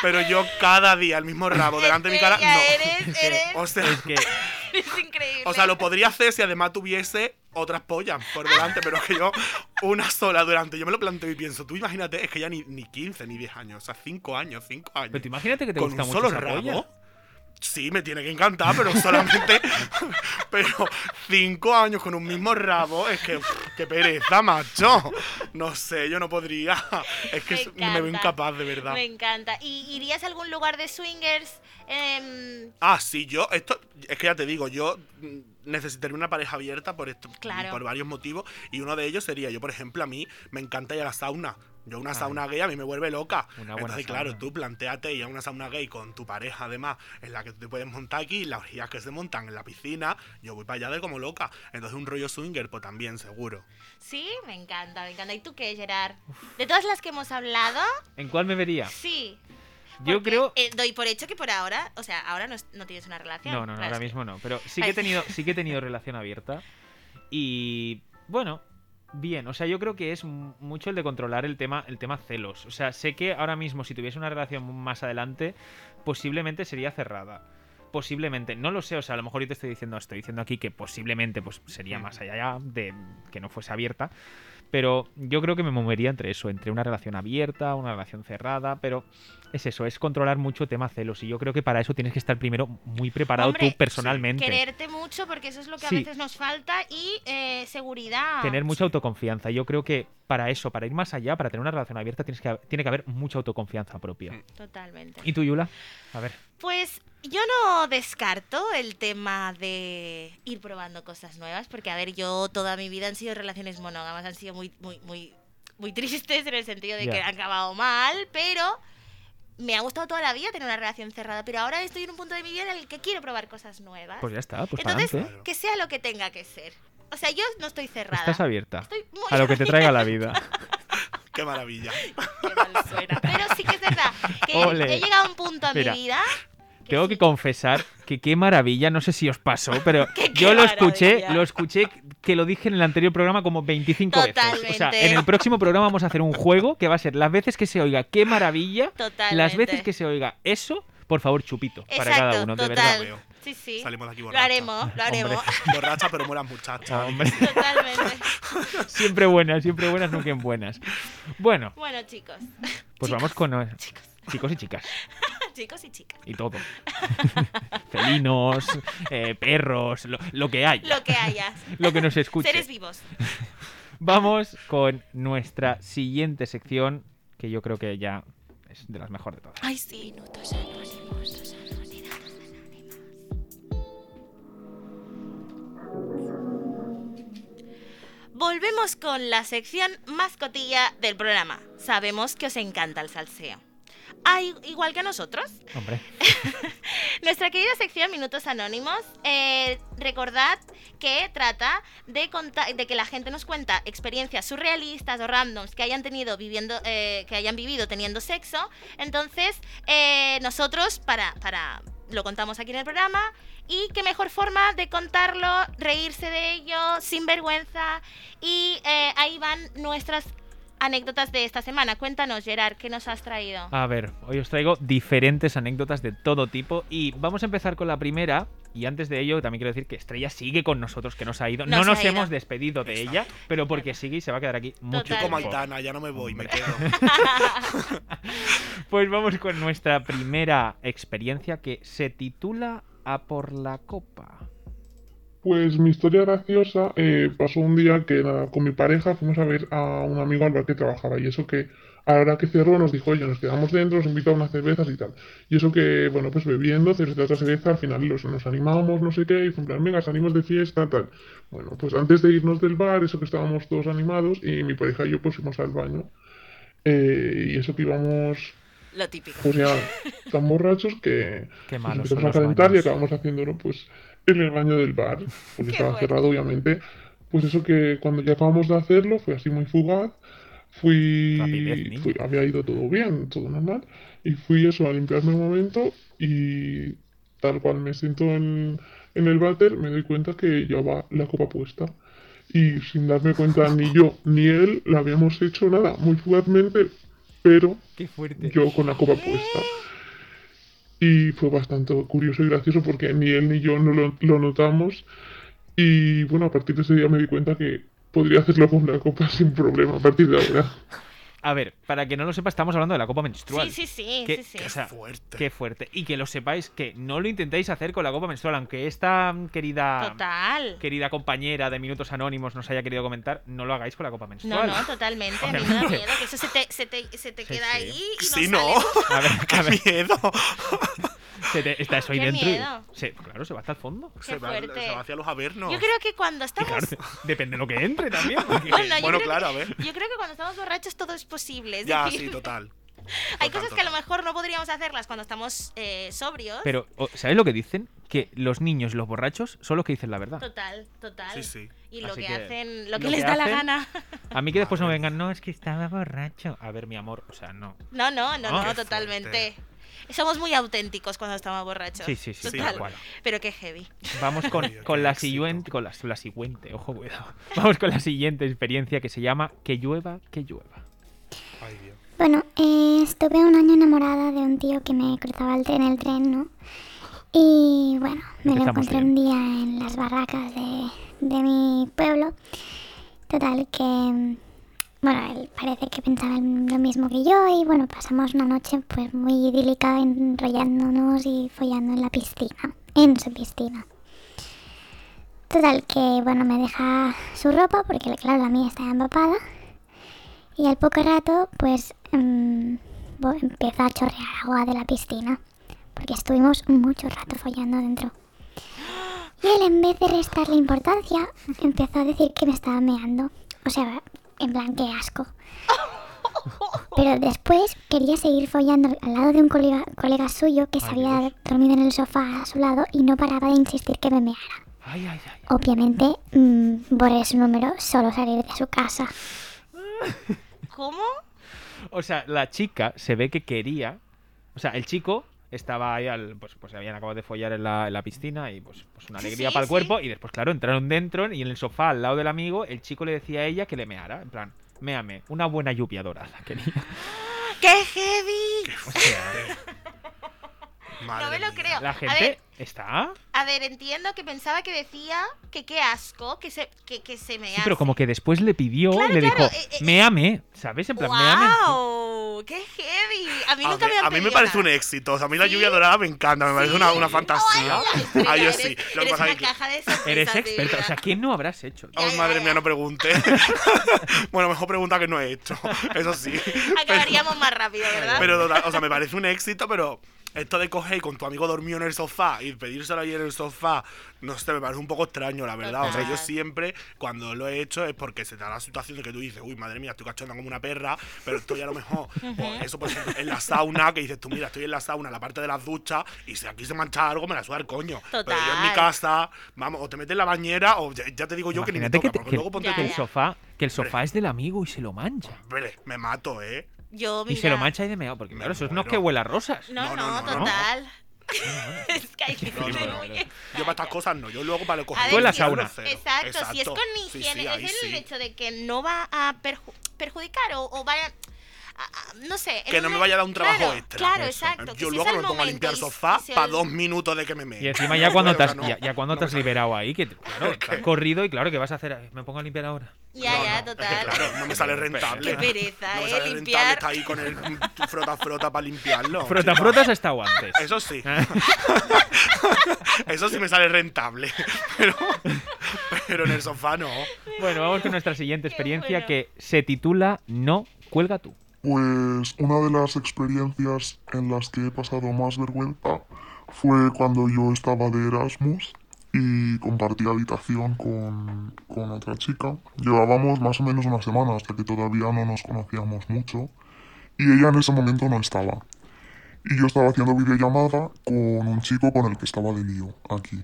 Pero yo cada día el mismo rabo delante de mi cara, no. Eres, eres, O sea, Es que es increíble. o sea, lo podría hacer si además tuviese otras pollas por delante, pero es que yo una sola durante, yo me lo planteo y pienso, tú imagínate, es que ya ni, ni 15 ni 10 años, o sea, 5 años, 5 años. Pero tú imagínate que te con gusta un mucho solo esa rabo. polla. Sí, me tiene que encantar, pero solamente. pero cinco años con un mismo rabo, es que. ¡Qué pereza, macho! No sé, yo no podría. Es que Me veo incapaz, de verdad. Me encanta. ¿Y irías a algún lugar de swingers? Em, Ah, sí, yo. Esto. Es que ya te digo, yo necesitaría una pareja abierta por esto. Claro. Por varios motivos. Y uno de ellos sería, yo, por ejemplo, a mí me encanta ir a la sauna. Yo una sauna gay a mí me vuelve loca. Una buena Entonces, claro, sauna. tú planteate ir a una sauna gay con tu pareja, además, en la que te puedes montar aquí, las orgías que se montan en la piscina. Yo voy para allá de como loca. Entonces, un rollo swinger, pues también, seguro. sí, me encanta, me encanta. ¿Y tú qué, Gerard? De todas las que hemos hablado, ¿En cuál me vería? sí. Yo Porque, creo. eh, doy por hecho que por ahora, o sea, ahora no, es- no tienes una relación. No, no, no, ahora que- mismo no. Pero sí que he tenido, sí que he tenido relación abierta. Y bueno, bien. O sea, yo creo que es mucho el de controlar el tema, el tema celos. O sea, sé que ahora mismo, si tuviese una relación más adelante, posiblemente sería cerrada. Posiblemente, no lo sé, o sea, a lo mejor yo te estoy diciendo, estoy diciendo aquí que posiblemente pues sería más allá de que no fuese abierta. Pero yo creo que me movería entre eso, entre una relación abierta, una relación cerrada, pero es eso, es controlar mucho tema celos. Y yo creo que para eso tienes que estar primero muy preparado Hombre, tú personalmente. Quererte mucho porque eso es lo que Sí. a veces nos falta y eh, seguridad. Tener mucha autoconfianza. Yo creo que para eso, para ir más allá, para tener una relación abierta, tienes que, tiene que haber mucha autoconfianza propia. Totalmente. ¿Y tú, Yula? A ver. Pues yo no descarto el tema de ir probando cosas nuevas, porque a ver, yo toda mi vida han sido relaciones monógamas, han sido muy, muy, muy, muy tristes en el sentido de que han acabado mal, pero me ha gustado toda la vida tener una relación cerrada, pero ahora estoy en un punto de mi vida en el que quiero probar cosas nuevas. Pues ya está, pues Entonces, que sea lo que tenga que ser. O sea, yo no estoy cerrada. Estás abierta Estoy muy a lo que te traiga la vida. Qué maravilla. Qué mal suena. Pero sí que es verdad que Ole. he llegado a un punto en Mira. mi vida Tengo que confesar que qué maravilla, no sé si os pasó, pero yo lo escuché, lo escuché que lo dije en el anterior programa como 25 veces. O sea, Totalmente. en el próximo programa vamos a hacer un juego que va a ser las veces que se oiga qué maravilla, las Totalmente. veces que se oiga eso, por favor, chupito para cada uno, de verdad. Sí, sí. Salimos de aquí Lo borrachos. haremos, lo haremos. Borracha, pero buenas muchachas. Hombre, Totalmente. siempre buenas, siempre buenas, nunca en buenas. Bueno, Bueno, chicos. pues vamos con eh, chicos y chicas chicos y chicas. y todo. Felinos, eh, perros, lo, lo que haya. Lo que haya. Lo que nos escuche. Seres vivos. Vamos con nuestra siguiente sección, que yo creo que ya es de las mejores de todas. Ay, sí. Minutos anónimos. Volvemos con la sección mascotilla del programa. Sabemos que os encanta el salseo. Ah, igual que nosotros. Hombre, Nuestra querida sección Minutos Anónimos, eh, recordad que trata de, que la gente nos cuenta experiencias surrealistas o randoms que hayan tenido viviendo, eh, que hayan vivido teniendo sexo. Entonces, eh, nosotros para, para lo contamos aquí en el programa y qué mejor forma de contarlo, reírse de ello, sin vergüenza. Y eh, ahí van nuestras anécdotas de esta semana. Cuéntanos, Gerard, ¿qué nos has traído? a ver, hoy os traigo diferentes anécdotas de todo tipo y vamos a empezar con la primera. Y antes de ello, también quiero decir que Estrella sigue con nosotros, que nos ha ido. Nos no nos ido. hemos despedido de ella, pero porque sigue y se va a quedar aquí mucho Yo como tiempo. Aitana, ya no me voy, me quedo. Pues vamos con nuestra primera experiencia que se titula A por la copa. Pues mi historia graciosa eh, pasó un día que nada, con mi pareja fuimos a ver a un amigo al bar que trabajaba y eso que a la hora que cerró nos dijo, oye, nos quedamos dentro, nos invitó a unas cervezas y tal. Y eso que, bueno, pues bebiendo, cerveza tras cerveza, al final los, nos animamos, no sé qué, y fue en plan, venga, salimos de fiesta, tal. Bueno, pues antes de irnos del bar, eso que estábamos todos animados y mi pareja y yo pues fuimos al baño. Eh, y eso que íbamos Lo típico. pues ya tan borrachos que Qué nos empezamos a calentar y acabamos haciéndolo pues en el baño del bar, porque estaba bueno. cerrado obviamente. Pues eso que cuando ya acabamos de hacerlo fue así muy fugaz. Fui, Rapidez, fui- había ido todo bien, todo normal, y fui eso a limpiarme un momento y tal cual me siento en, en el váter me doy cuenta que llevaba la copa puesta. Y sin darme cuenta ni yo ni él la habíamos hecho nada, muy fugazmente, pero Qué fuerte. yo con la copa puesta. Y fue bastante curioso y gracioso porque ni él ni yo no lo, lo notamos. Y bueno, a partir de ese día me di cuenta que podría hacerlo con una copa sin problema a partir de ahora. A ver, para que no lo sepa, estamos hablando de la copa menstrual. Sí, sí, sí, Que- sí, sí. o sea, Fuerte. Qué fuerte. Y que lo sepáis que no lo intentéis hacer con la copa menstrual, aunque esta mm, querida Total. querida compañera de Minutos Anónimos nos haya querido comentar, no lo hagáis con la copa No, menstrual. no, totalmente. A mí me da miedo que eso se te, se te, se te Sí, queda sí. ahí y Sí, no no. sale. A ver, a ver, ¡Qué miedo! se te- está eso ahí Qué dentro. miedo. se- claro, se va hasta el fondo. Se va, fuerte. se va hacia los avernos. Yo creo que cuando estamos... claro, depende de lo que entre también. porque- Bueno, claro, a ver. Yo creo que cuando estamos borrachos todo es posible. Es Ya, decir, sí, total. hay Total, cosas que a lo mejor no podríamos hacerlas cuando estamos eh, sobrios. Pero, ¿sabes lo que dicen? Que los niños, los borrachos, son los que dicen la verdad. Total, total. Sí, sí. Y lo Así que, que hacen, lo lo que que les da la gana. A mí que después no me vengan, no, es que estaba borracho. A ver, mi amor, o sea, no. No, no, no, no, totalmente. Somos muy auténticos cuando estamos borrachos. Sí, sí, sí, Total. Pero qué heavy. Vamos con, la siguiente, con la, la siguiente, ojo, cuidado. Vamos con la siguiente experiencia que se llama Que llueva, que llueva. Bueno, eh, estuve un año enamorada de un tío que me cruzaba el tren, el tren, ¿no? Y bueno, me lo encontré bien. un día en las barracas de, de mi pueblo. Total, que bueno, él parece que pensaba en lo mismo que yo y bueno, pasamos una noche pues muy idílica enrollándonos y follando en la piscina, en su piscina. Total, que bueno, me deja su ropa porque claro, la mía está empapada y al poco rato pues mm, bo- empieza a chorrear agua de la piscina porque estuvimos mucho rato follando dentro. Y él, en vez de restarle importancia, empezó a decir que me estaba meando. O sea, en plan, qué asco. Pero después quería seguir follando al lado de un colega, colega suyo que se Ay, había Dios. dormido en el sofá a su lado y no paraba de insistir que me meara. Ay, ay, ay. Obviamente, mm, borré su número, solo salir de su casa. ¿Cómo? O sea, la chica se ve que quería. O sea, el chico estaba ahí al. Pues, pues se habían acabado de follar en la, en la piscina y pues, pues una alegría sí, para el sí. cuerpo. Y después, claro, entraron dentro y en el sofá al lado del amigo, el chico le decía a ella que le meara. En plan, méame. Una buena lluvia dorada quería. ¡Qué heavy! O sea, Madre no me lo creo. la A ver, gente está. a ver, entiendo que pensaba que decía que qué asco, que se, que, que se me Sí, pero como que después le pidió Claro, le claro, dijo, eh, eh, méame. ¿Sabes? En plan. ¡Wow! ¡Qué heavy! A mí A nunca mí, me han a mí me parece un nada. éxito. O sea, a mí la ¿Sí? lluvia dorada me encanta, me parece una, una Sí. fantasía. Ay, estrella, Ah, yo eres- sí. Lo que eres una que. caja de Eres experta. O sea, ¿quién no habrás hecho? Oh, ya, madre ya. mía, no pregunte. bueno, mejor pregunta que no he hecho. Eso sí. Acabaríamos más rápido, ¿verdad? Pero, o sea, me parece un éxito, pero esto de coger y con tu amigo dormido en el sofá y pedírselo ahí en el sofá, no sé, me parece un poco extraño, la verdad. O sea, yo Total. siempre, cuando lo he hecho, es porque se te da la situación de que tú dices, uy, madre mía, estoy cachonda como una perra, pero estoy a lo mejor, pues, eso, por ejemplo, en la sauna, que dices tú, mira, estoy en la sauna, en la parte de las duchas, y si aquí se mancha algo, me la suda el coño. Pero yo en mi Total. casa, vamos, o te metes en la bañera, o ya, ya te digo yo que ni me Imagínate toca, que, te- porque que- luego ponte que el sofá, que el sofá es del amigo y se lo mancha. hombre, me mato, ¿eh? Yo, Y se lo mancha ahí de meado, porque Me claro, eso no es que huela a rosas. No, No, no, no, no, no. total. es que hay gente No, no, no. Yo para estas cosas no, yo luego para lo coger. En la sauna. Exacto, si es con Sí, higiene, sí, ahí es el sí. hecho de que no va a perju- perjudicar o, o vaya. No sé. Que no me vaya a dar un trabajo claro, extra. Claro, Eso. exacto. que Yo luego me pongo a limpiar sofá para dos minutos de que me mee. Y encima ya cuando te has, No, ya, ya cuando te has me liberado ahí, que claro, te has corrido y claro, ¿qué vas a hacer? Me pongo a limpiar ahora. Ya, No, ya, no, es que total. claro, no me sale rentable. Qué pereza, no me ¿eh? sale Limpiar. rentable estar ahí con el frota frota para limpiarlo. Frota, frotas hasta estado antes. Eso sí. Eso sí me sale rentable. Pero, pero en el sofá no. Bueno, vamos con nuestra siguiente experiencia bueno. que se titula No cuelga tú. Pues una de las experiencias en las que he pasado más vergüenza fue cuando yo estaba de Erasmus y compartí habitación con, con otra chica. Llevábamos más o menos una semana hasta que todavía no nos conocíamos mucho y ella en ese momento no estaba. Y yo estaba haciendo videollamada con un chico con el que estaba de lío aquí.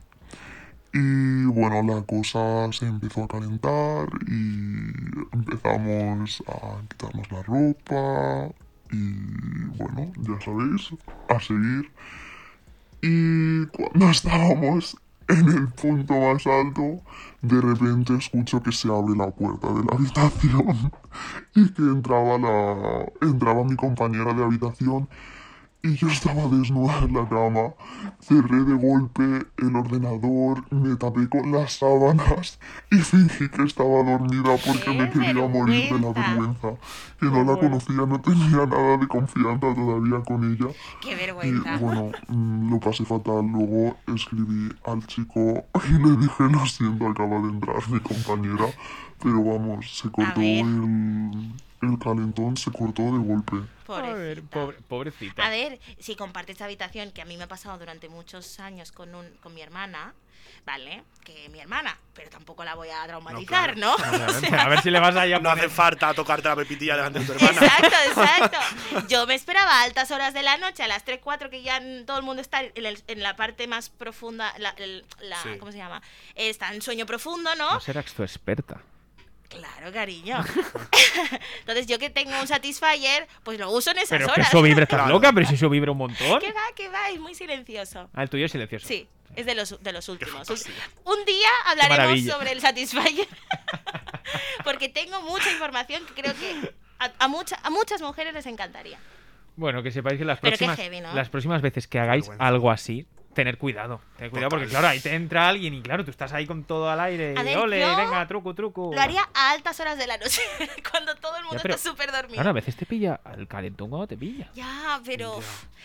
Y bueno, la cosa se empezó a calentar y empezamos a quitarnos la ropa y bueno, ya sabéis, a seguir. Y cuando estábamos en el punto más alto, de repente escucho que se abre la puerta de la habitación y que entraba la entraba mi compañera de habitación y yo estaba desnuda en la cama, cerré de golpe el ordenador, me tapé con las sábanas y fingí que estaba dormida porque me ¡Qué quería morir de la vergüenza! Que no la conocía, no tenía nada de confianza todavía con ella. Qué Y vergüenza. bueno, mm, lo pasé fatal. Luego escribí al chico y le dije, lo siento, acaba de entrar mi compañera. Pero vamos, se cortó el, el calentón, se cortó de golpe. A ver, Pobrecita. pobre- pobrecita. A ver, si compartes habitación, que a mí me ha pasado durante muchos años con, un, con mi hermana, ¿vale? Que mi hermana, pero tampoco la voy a traumatizar, claro. ¿no? A ver si le vas a ir a No hace falta tocarte la pepitilla delante de tu hermana. Exacto, exacto. Yo me esperaba a altas horas de la noche, a las 3, 4, que ya todo el mundo está en, el- en la parte más profunda, la, el- la- Sí. ¿cómo se llama? Está en sueño profundo, ¿no? No serás tu experta. Claro, cariño. Entonces yo que tengo un Satisfyer, pues lo uso en esas Pero que horas. eso vibra, estás loca, pero si eso vibra un montón. Que va, que va, es muy silencioso. Ah, el tuyo es silencioso. Sí, es de los, de los últimos. Un día hablaremos sobre el Satisfyer. Porque tengo mucha información que creo que a, a, mucha- a muchas mujeres les encantaría. Bueno, que sepáis que las Pero próximas, heavy, ¿no? las próximas veces que hagáis algo así, tener cuidado. Tener cuidado porque, claro, ahí te entra alguien y, claro, tú estás ahí con todo al aire. A y, ver, ole, yo venga, truco, truco. Lo haría a altas horas de la noche, cuando todo el mundo Ya, pero, está súper dormido. Claro, a veces te pilla el calentón cuando te pilla. Ya, pero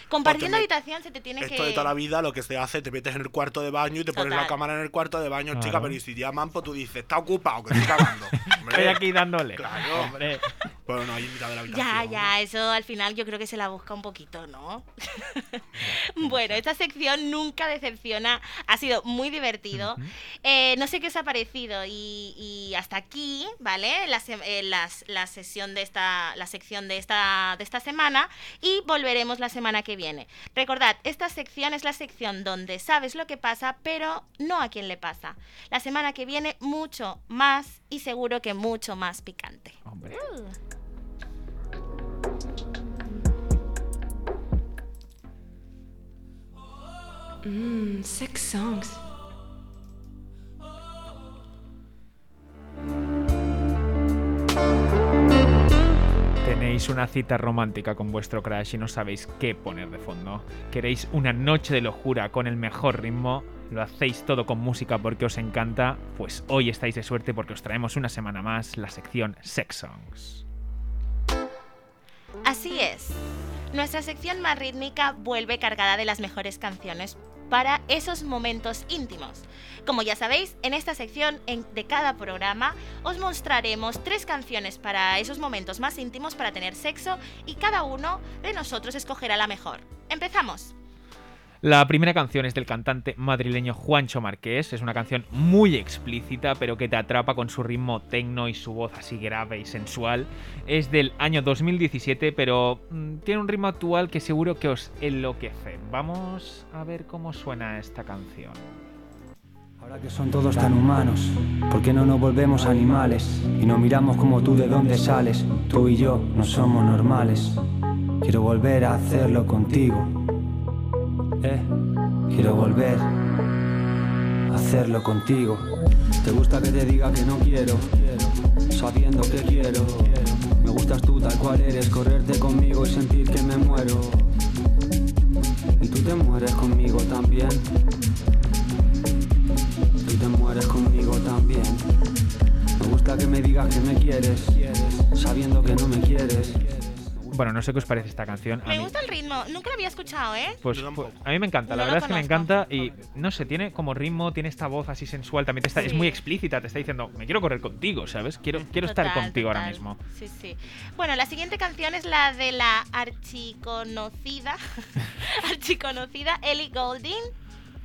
compartiendo te habitación se te tiene Esto que... de toda la vida lo que se hace, te metes en el cuarto de baño y te pones la cámara en el cuarto de baño, chica, pero y si llaman, pues tú dices, está ocupado, que estoy cagando. Estoy aquí dándole. Claro. Hombre. Pero no hay mitad de la habitación. Ya, ya, eso al final yo creo que se la busca un poquito, ¿no? bueno, esta sección nunca decepciona, ha sido muy divertido. Eh, no sé qué os ha parecido y, y hasta aquí, ¿vale? La, eh, las- la sesión de esta, la sección de esta, de esta semana y volveremos la semana que viene. Recordad, esta sección es la sección donde sabes lo que pasa, pero no a quién le pasa. La semana que viene mucho más y seguro que mucho más picante. Hombre. Uh. Mmm, six songs. Tenéis una cita romántica con vuestro crush y no sabéis qué poner de fondo. ¿Queréis una noche de locura con el mejor ritmo? ¿Lo hacéis todo con música porque os encanta? Pues hoy estáis de suerte porque os traemos una semana más la sección Sex Songs. Así es. Nuestra sección más rítmica vuelve cargada de las mejores canciones para esos momentos íntimos. Como ya sabéis, en esta sección de cada programa os mostraremos tres canciones para esos momentos más íntimos para tener sexo y cada uno de nosotros escogerá la mejor. ¡Empezamos! La primera canción es del cantante madrileño Juancho Marqués. Es una canción muy explícita, pero que te atrapa con su ritmo tecno y su voz así grave y sensual. Es del año 2017, pero mm, tiene un ritmo actual que seguro que os enloquece. Vamos a ver cómo suena esta canción. Ahora que son todos tan humanos, ¿por qué no nos volvemos animales? Y no miramos como tú de dónde sales, tú y yo no somos normales. Quiero volver a hacerlo contigo, eh. Quiero volver a hacerlo contigo. ¿Te gusta que te diga que no quiero? Sabiendo que quiero. Me gustas tú tal cual eres, correrte conmigo y sentir que me muero. Y tú te mueres conmigo también. Tú te mueres conmigo también. Me gusta que me digas que me quieres, sabiendo que no me quieres. Bueno, no sé qué os parece esta canción. A Me mí, gusta el ritmo, nunca lo había escuchado, ¿eh? pues, pues, a mí me encanta, la No verdad es que me encanta y no sé, tiene como ritmo, tiene esta voz así sensual, también te está, es muy explícita, te está diciendo, me quiero correr contigo, ¿sabes? Quiero, quiero estar Total, contigo ahora mismo. Sí, sí. Bueno, la siguiente canción es la de la archiconocida, archiconocida Ellie Goulding.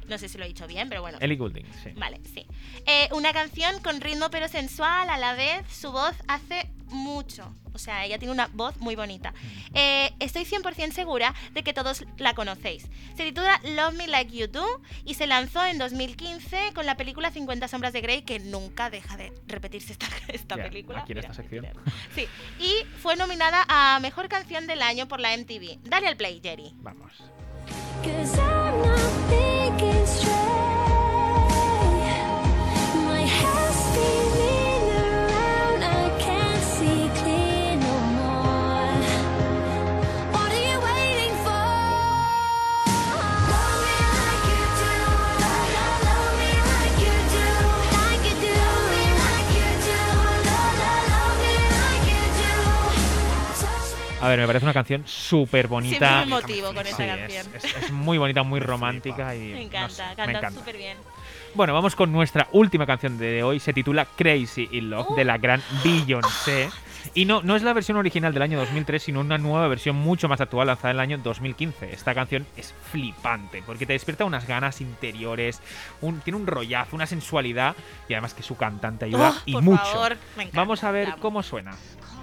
No sé si lo he dicho bien, pero bueno. Ellie Goulding, sí. Vale, sí. Eh, una canción con ritmo pero sensual, a la vez su voz hace mucho. O sea, ella tiene una voz muy bonita. Eh, estoy 100% segura de que todos la conocéis. Se titula Love Me Like You Do y se lanzó en 2015 con la película 50 Sombras de Grey, que nunca deja de repetirse esta, esta película. Aquí en esta sección. Sí, y fue nominada a Mejor Canción del Año por la MTV. Dale al play, Jerry. Vamos. A ver, me parece una canción súper bonita. Siempre me motivo con esta Sí, canción. Es, es- es muy bonita, muy romántica y Me no encanta, sé, me canta encanta. súper bien. Bueno, vamos con nuestra última canción de hoy. Se titula Crazy in Love de la gran Beyoncé. Y no, no es la versión original del año 2003, sino una nueva versión mucho más actual lanzada en el año 2015. Esta canción es flipante porque te despierta unas ganas interiores, un- tiene un rollazo, una sensualidad y además que su cantante ayuda Oh, y por mucho. favor, me encanta, Vamos a ver cómo suena.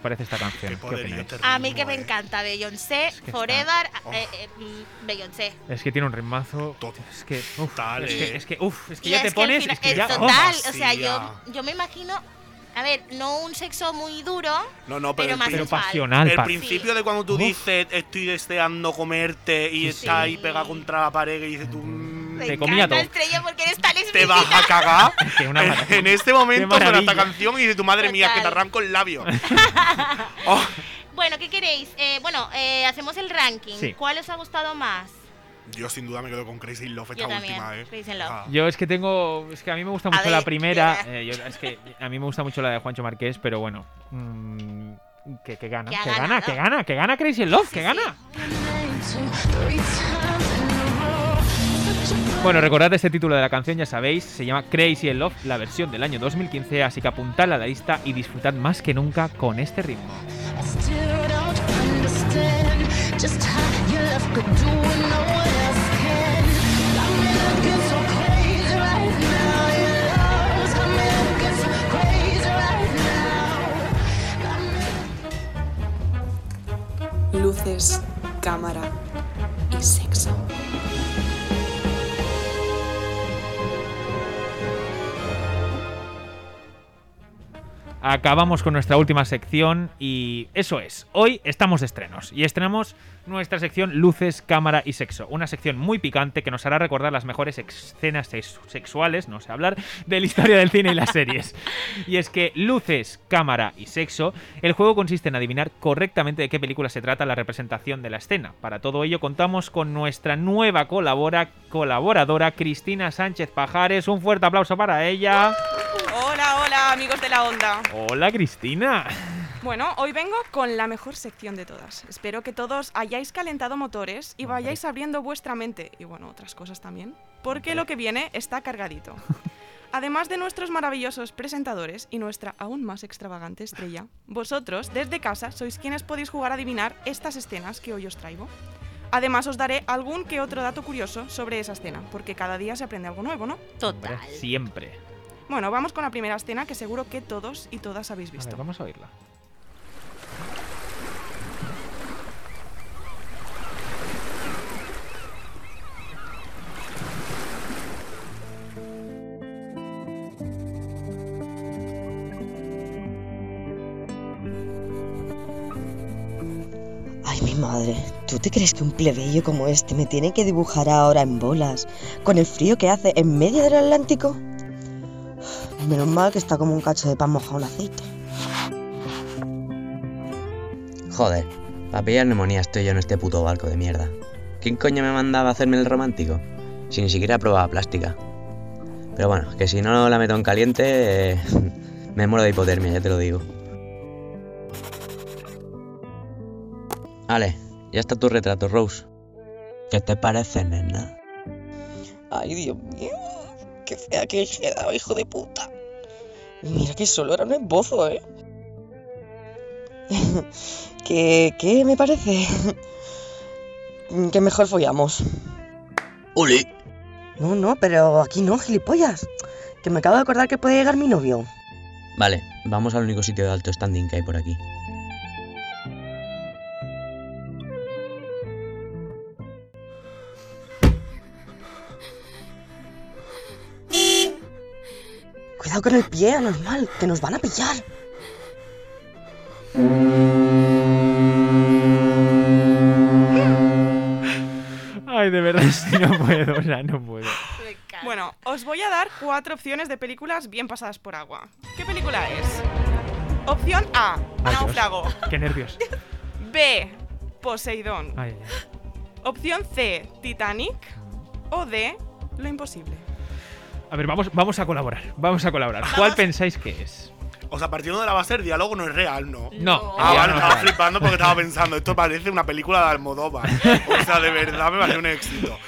os parece esta canción. A mí que me encanta Beyoncé, que Forever, está- eh, eh, mm, Beyoncé. Es que tiene un ritmazo. Es que, uf, Total, es eh. que, es que, uf, es que Y ya es te pones. final- es que eh, ya, oh. total, o sea, yo, yo me imagino, a ver, no un sexo muy duro, No, no, pero, pero, más el, sensual. pasional, el principio de cuando tú dices estoy deseando comerte y Sí, está sí. ahí pegado contra la pared y dices tú mm, Me Te comía todo. Estrella, porque eres tan te vas a cagar. En, este momento maravilla. esta canción y dices tu madre mía que te arranco el labio. Oh, Bueno, ¿qué queréis? Eh, bueno, eh, hacemos el ranking. Sí. ¿Cuál os ha gustado más? yo sin duda me quedo con Crazy in Love esta Yo también, última, eh. Crazy in Love. Ah. Yo es que tengo. Es que a mí me gusta mucho ver, la primera. eh, yo- es que a mí me gusta mucho la de Juancho Marqués, pero bueno. mm, que, que gana, Que que gana, que gana, que gana Crazy in Love, que gana. Bueno, recordad este título de la canción, ya sabéis, se llama Crazy in Love, la versión del año 2015, así que apuntadla a la lista y disfrutad más que nunca con este ritmo. Still don't understand just Acabamos con nuestra última sección y eso es, hoy estamos estrenos y estrenamos nuestra sección Luces, Cámara y Sexo, una sección muy picante que nos hará recordar las mejores escenas sex- sexuales, no sé hablar, de la historia del cine y las series. Y es que Luces, Cámara y Sexo, el juego consiste en adivinar correctamente de qué película se trata la representación de la escena. Para todo ello contamos con nuestra nueva colabora- colaboradora Cristina Sánchez Pajares, un fuerte aplauso para ella. Hola, hola, amigos de la onda. Hola Cristina. Bueno, hoy vengo con la mejor sección de todas. Espero que todos hayáis calentado motores y vayáis abriendo vuestra mente y bueno, otras cosas también, porque lo que viene está cargadito. Además de nuestros maravillosos presentadores y nuestra aún más extravagante estrella, vosotros desde casa sois quienes podéis jugar a adivinar estas escenas que hoy os traigo. Además os daré algún que otro dato curioso sobre esa escena, porque cada día se aprende algo nuevo, ¿no? Total. Siempre. Bueno, vamos con la primera escena que seguro que todos y todas habéis A visto. ver, vamos a oírla. Ay, mi madre, ¿tú te crees que un plebeyo como este me tiene que dibujar ahora en bolas, con el frío que hace en medio del Atlántico? Menos mal que está como un cacho de pan mojado en aceite. Joder, para pillar neumonía estoy yo en este puto barco de mierda. ¿Quién coño me mandaba a hacerme el romántico? Si ni siquiera probaba plástica. Pero bueno, que si no la meto en caliente, eh, me muero de hipotermia, ya te lo digo. Vale, ya está tu retrato, Rose. ¿Qué te parece, nena? Ay, Dios mío, qué fea que he quedado, hijo de puta. Mira que solo era un esbozo, ¿eh? ¿Qué, ¿Qué me parece? que mejor follamos. ¡Oli! No, no, pero aquí no, gilipollas. Que me acabo de acordar que puede llegar mi novio. Vale, vamos al único sitio de alto standing que hay por aquí. Cuidado con el pie, anormal, que nos van a pillar. Ay, de verdad, sí, no puedo, o sea, no puedo. Bueno, os voy a dar cuatro opciones de películas bien pasadas por agua. ¿Qué película es? Opción A, Ay, Dios, Náufrago. Qué nervios. B, Poseidón. Ay, ay, ay. Opción C, Titanic. O D, Lo Imposible. A ver, vamos, vamos a colaborar. Vamos a colaborar. ¿Cuál pensáis que es? O sea, partiendo de la base, el diálogo no es real, ¿no? No. Ah, vale, no estaba es real. flipando porque estaba pensando, esto parece una película de Almodóvar. O sea, de verdad me parece un éxito.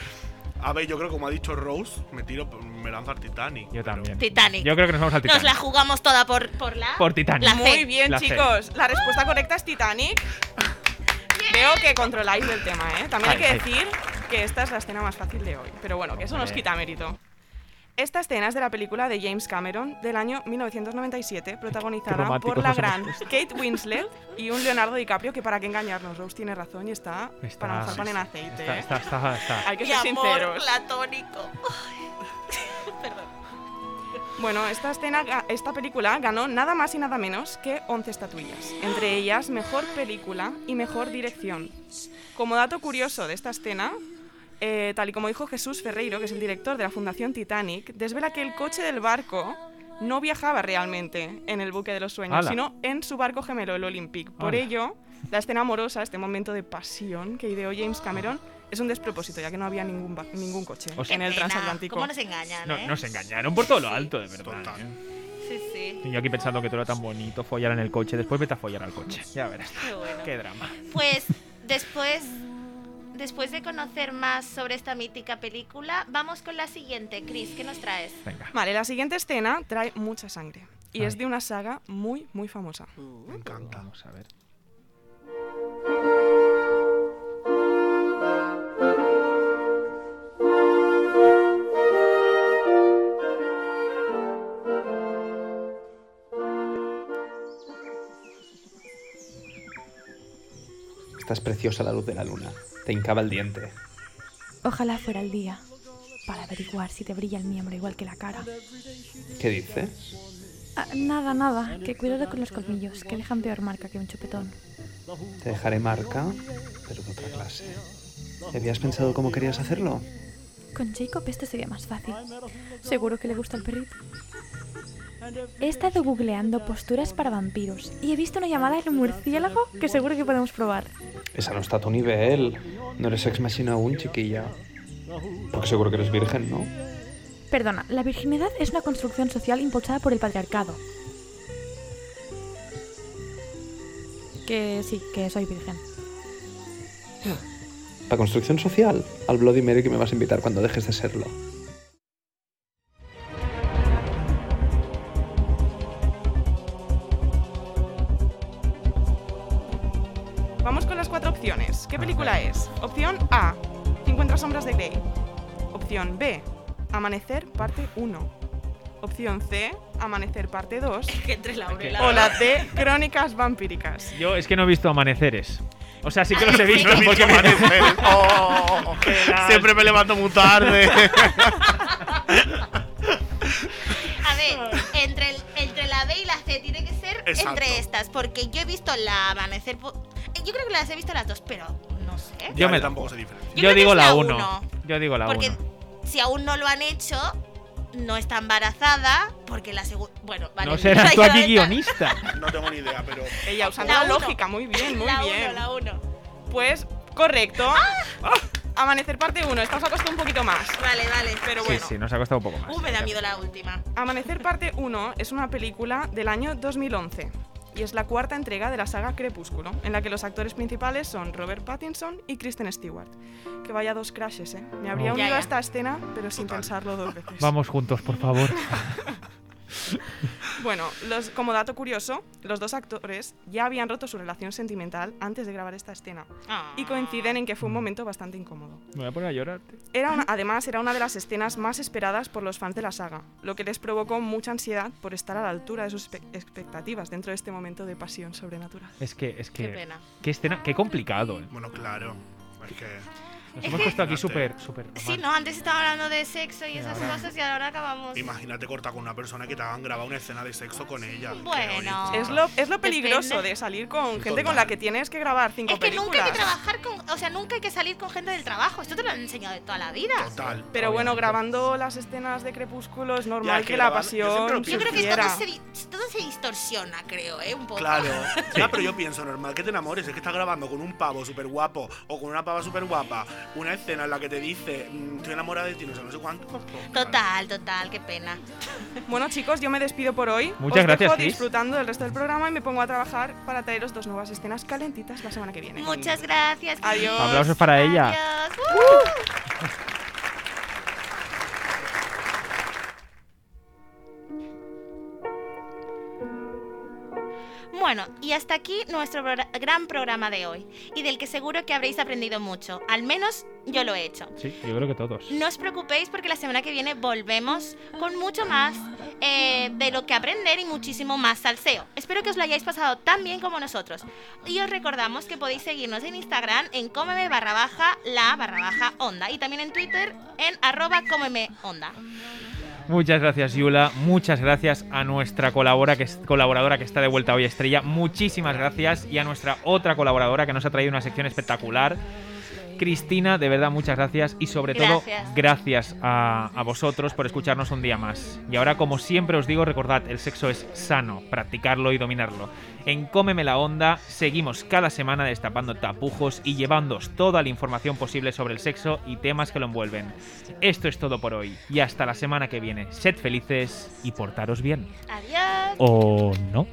A ver, yo creo que como ha dicho Rose, me tiro, me lanzo al Titanic. Yo también. Titanic. Yo creo que nos vamos al Nos Titanic. la jugamos toda por, por la. Por Titanic. La C. Muy bien, La C. chicos. La respuesta correcta es Titanic. Veo que controláis el tema, ¿eh? También hay Ay, que decir que esta es la escena más fácil de hoy. Pero bueno, que eso nos quita mérito. Esta escena es de la película de James Cameron del año 1997, protagonizada por la gran. Kate Winslet y un Leonardo DiCaprio que para qué engañarnos, Rose tiene razón y está, Está- para mojar pan en aceite. Está, ¿eh? está, está, está. Hay que Mi ser amor sinceros. platónico. Perdón. Bueno, esta, escena, esta película ganó nada más y nada menos que 11 estatuillas, entre ellas Mejor Película y Mejor Dirección. Como dato curioso de esta escena, eh, tal y como dijo Jesús Ferreiro, que es el director de la Fundación Titanic, desvela que el coche del barco no viajaba realmente en el buque de los sueños, ¡Hala! sino en su barco gemelo, el Olympic. Por ¡Hala! ello, la escena amorosa, este momento de pasión que ideó James Cameron, es un despropósito, ya que no había ningún, ningún coche O sea- en el pena. transatlántico. ¿Cómo nos engañan, No, eh? nos engañaron por todo lo alto, de verdad. ¿eh? Sí, sí. Y yo aquí pensando que todo era tan bonito, follar en el coche, después vete a follar al coche. Ya verás. Qué bueno. Qué drama. Pues después, después de conocer más sobre esta mítica película, vamos con la siguiente. Chris, ¿qué nos traes? Venga. Vale, la siguiente escena trae mucha sangre. Y es de una saga muy, muy famosa. Me encanta. Vamos a ver. Estás preciosa a la luz de la luna. Te hincaba el diente. Ojalá fuera el día para averiguar si te brilla el miembro igual que la cara. ¿Qué dices? Ah, nada, nada, que cuidado con los colmillos, que dejan peor marca que un chupetón. Te dejaré marca, pero de otra clase. ¿Habías pensado cómo querías hacerlo? Con Jacob esto sería más fácil. Seguro que le gusta el perrito. He estado googleando posturas para vampiros y he visto una llamada en un murciélago que seguro que podemos probar. Esa no está a tu nivel. No eres ex machina aún, chiquilla. Porque seguro que eres virgen, ¿no? Perdona, la virginidad es una construcción social impulsada por el patriarcado. Que sí, que soy virgen. La construcción social. Al Bloody Mary que me vas a invitar cuando dejes de serlo. Película es? Opción A, 50 sombras de Grey. Opción B, Amanecer parte 1. Opción C, Amanecer parte 2. Que entre la una y la O la. D, Crónicas vampíricas. Yo es que no he visto amaneceres. O sea, sí que los he No visto. he visto porque me- Amanecer. Oh, siempre me levanto muy tarde. A ver, entre, el- entre la B y la C tiene que ser Exacto. entre estas, porque yo he visto la amanecer. Yo creo que las he visto las dos, pero sé. Yo me tampoco sé diferencia. Yo Yo, digo la la 1. uno. Yo digo la 1. Porque si aún no lo han hecho, no está embarazada, porque la segunda. Bueno, vale. No serás tú aquí guionista. No tengo ni idea, pero. Ella usando La la, uno. lógica, muy bien, muy la bien. Uno, la uno. Pues, correcto. Ah, Amanecer parte 1, esta os ha costado un poquito más. Vale, vale. Pero Sí, bueno. sí, nos ha costado un poco más. Uh, me da miedo la última. Amanecer parte 1 es una película del año 2011 y es la cuarta entrega de la saga Crepúsculo, en la que los actores principales son Robert Pattinson y Kristen Stewart. Que vaya dos crashes, ¿eh? Me habría Oh. unido Ya, a ya. esta escena, pero sin pensarlo dos veces. Vamos juntos, por favor. Bueno, los- como dato curioso, los dos actores ya habían roto su relación sentimental antes de grabar esta escena Ah. y coinciden en que fue un momento bastante incómodo. Me voy a poner a llorar. Era una- además, era una de las escenas más esperadas por los fans de la saga, lo que les provocó mucha ansiedad por estar a la altura de sus expectativas dentro de este momento de pasión sobrenatural. Es que, es que. Qué pena. Qué escena, qué complicado. eh. Bueno, claro. Es que. Nos hemos puesto aquí súper, súper. Sí, no, antes estaba hablando de sexo y esas ahora- cosas y ahora acabamos. Imagínate cortar con una persona que te hagan grabar una escena de sexo con ella. Bueno. Es lo, es lo peligroso Depende. de salir con gente Total. con la que tienes que grabar cinco Es que películas. nunca hay que trabajar con. O sea, nunca hay que salir con gente del trabajo. Esto te lo han enseñado de toda la vida. Total. Pero bueno, grabando las escenas de Crepúsculo es normal Ya, que, que la yo pasión. Yo creo que todo se, todo se distorsiona, creo, ¿eh? Un poco. Claro. Ya, pero yo pienso, normal que te enamores. Es que estás grabando con un pavo súper guapo o con una pava súper guapa una escena en la que te dice, "Mm, estoy enamorada de ti, no sé, no sé cuánto. Total, total, qué pena. Bueno, chicos, yo me despido por hoy. Muchas Os gracias, dejo disfrutando del resto del programa y me pongo a trabajar para traeros dos nuevas escenas calentitas la semana que viene. Muchas gracias. Adiós. Aplausos para ella. Adiós. Bueno, y hasta aquí nuestro gran programa de hoy, y del que seguro que habréis aprendido mucho, al menos yo lo he hecho. Sí, yo creo que todos. No os preocupéis porque la semana que viene volvemos con mucho más eh, de lo que aprender y muchísimo más salseo. Espero que os lo hayáis pasado tan bien como nosotros. Y os recordamos que podéis seguirnos en Instagram en cómeme barra baja la barra baja onda y también en Twitter en arroba cómeme onda. Muchas gracias, Yula. Muchas gracias a nuestra que es- colaboradora que está de vuelta hoy, Estrella. Muchísimas gracias. Y a nuestra otra colaboradora que nos ha traído una sección espectacular. Cristina, de verdad, muchas gracias y sobre todo gracias a, vosotros por escucharnos un día más. Y ahora, como siempre os digo, recordad, el sexo es sano, practicarlo y dominarlo. En Cómeme la Onda seguimos cada semana destapando tapujos y llevándoos toda la información posible sobre el sexo y temas que lo envuelven. Esto es todo por hoy y hasta la semana que viene. Sed felices y portaros bien. Adiós. O no.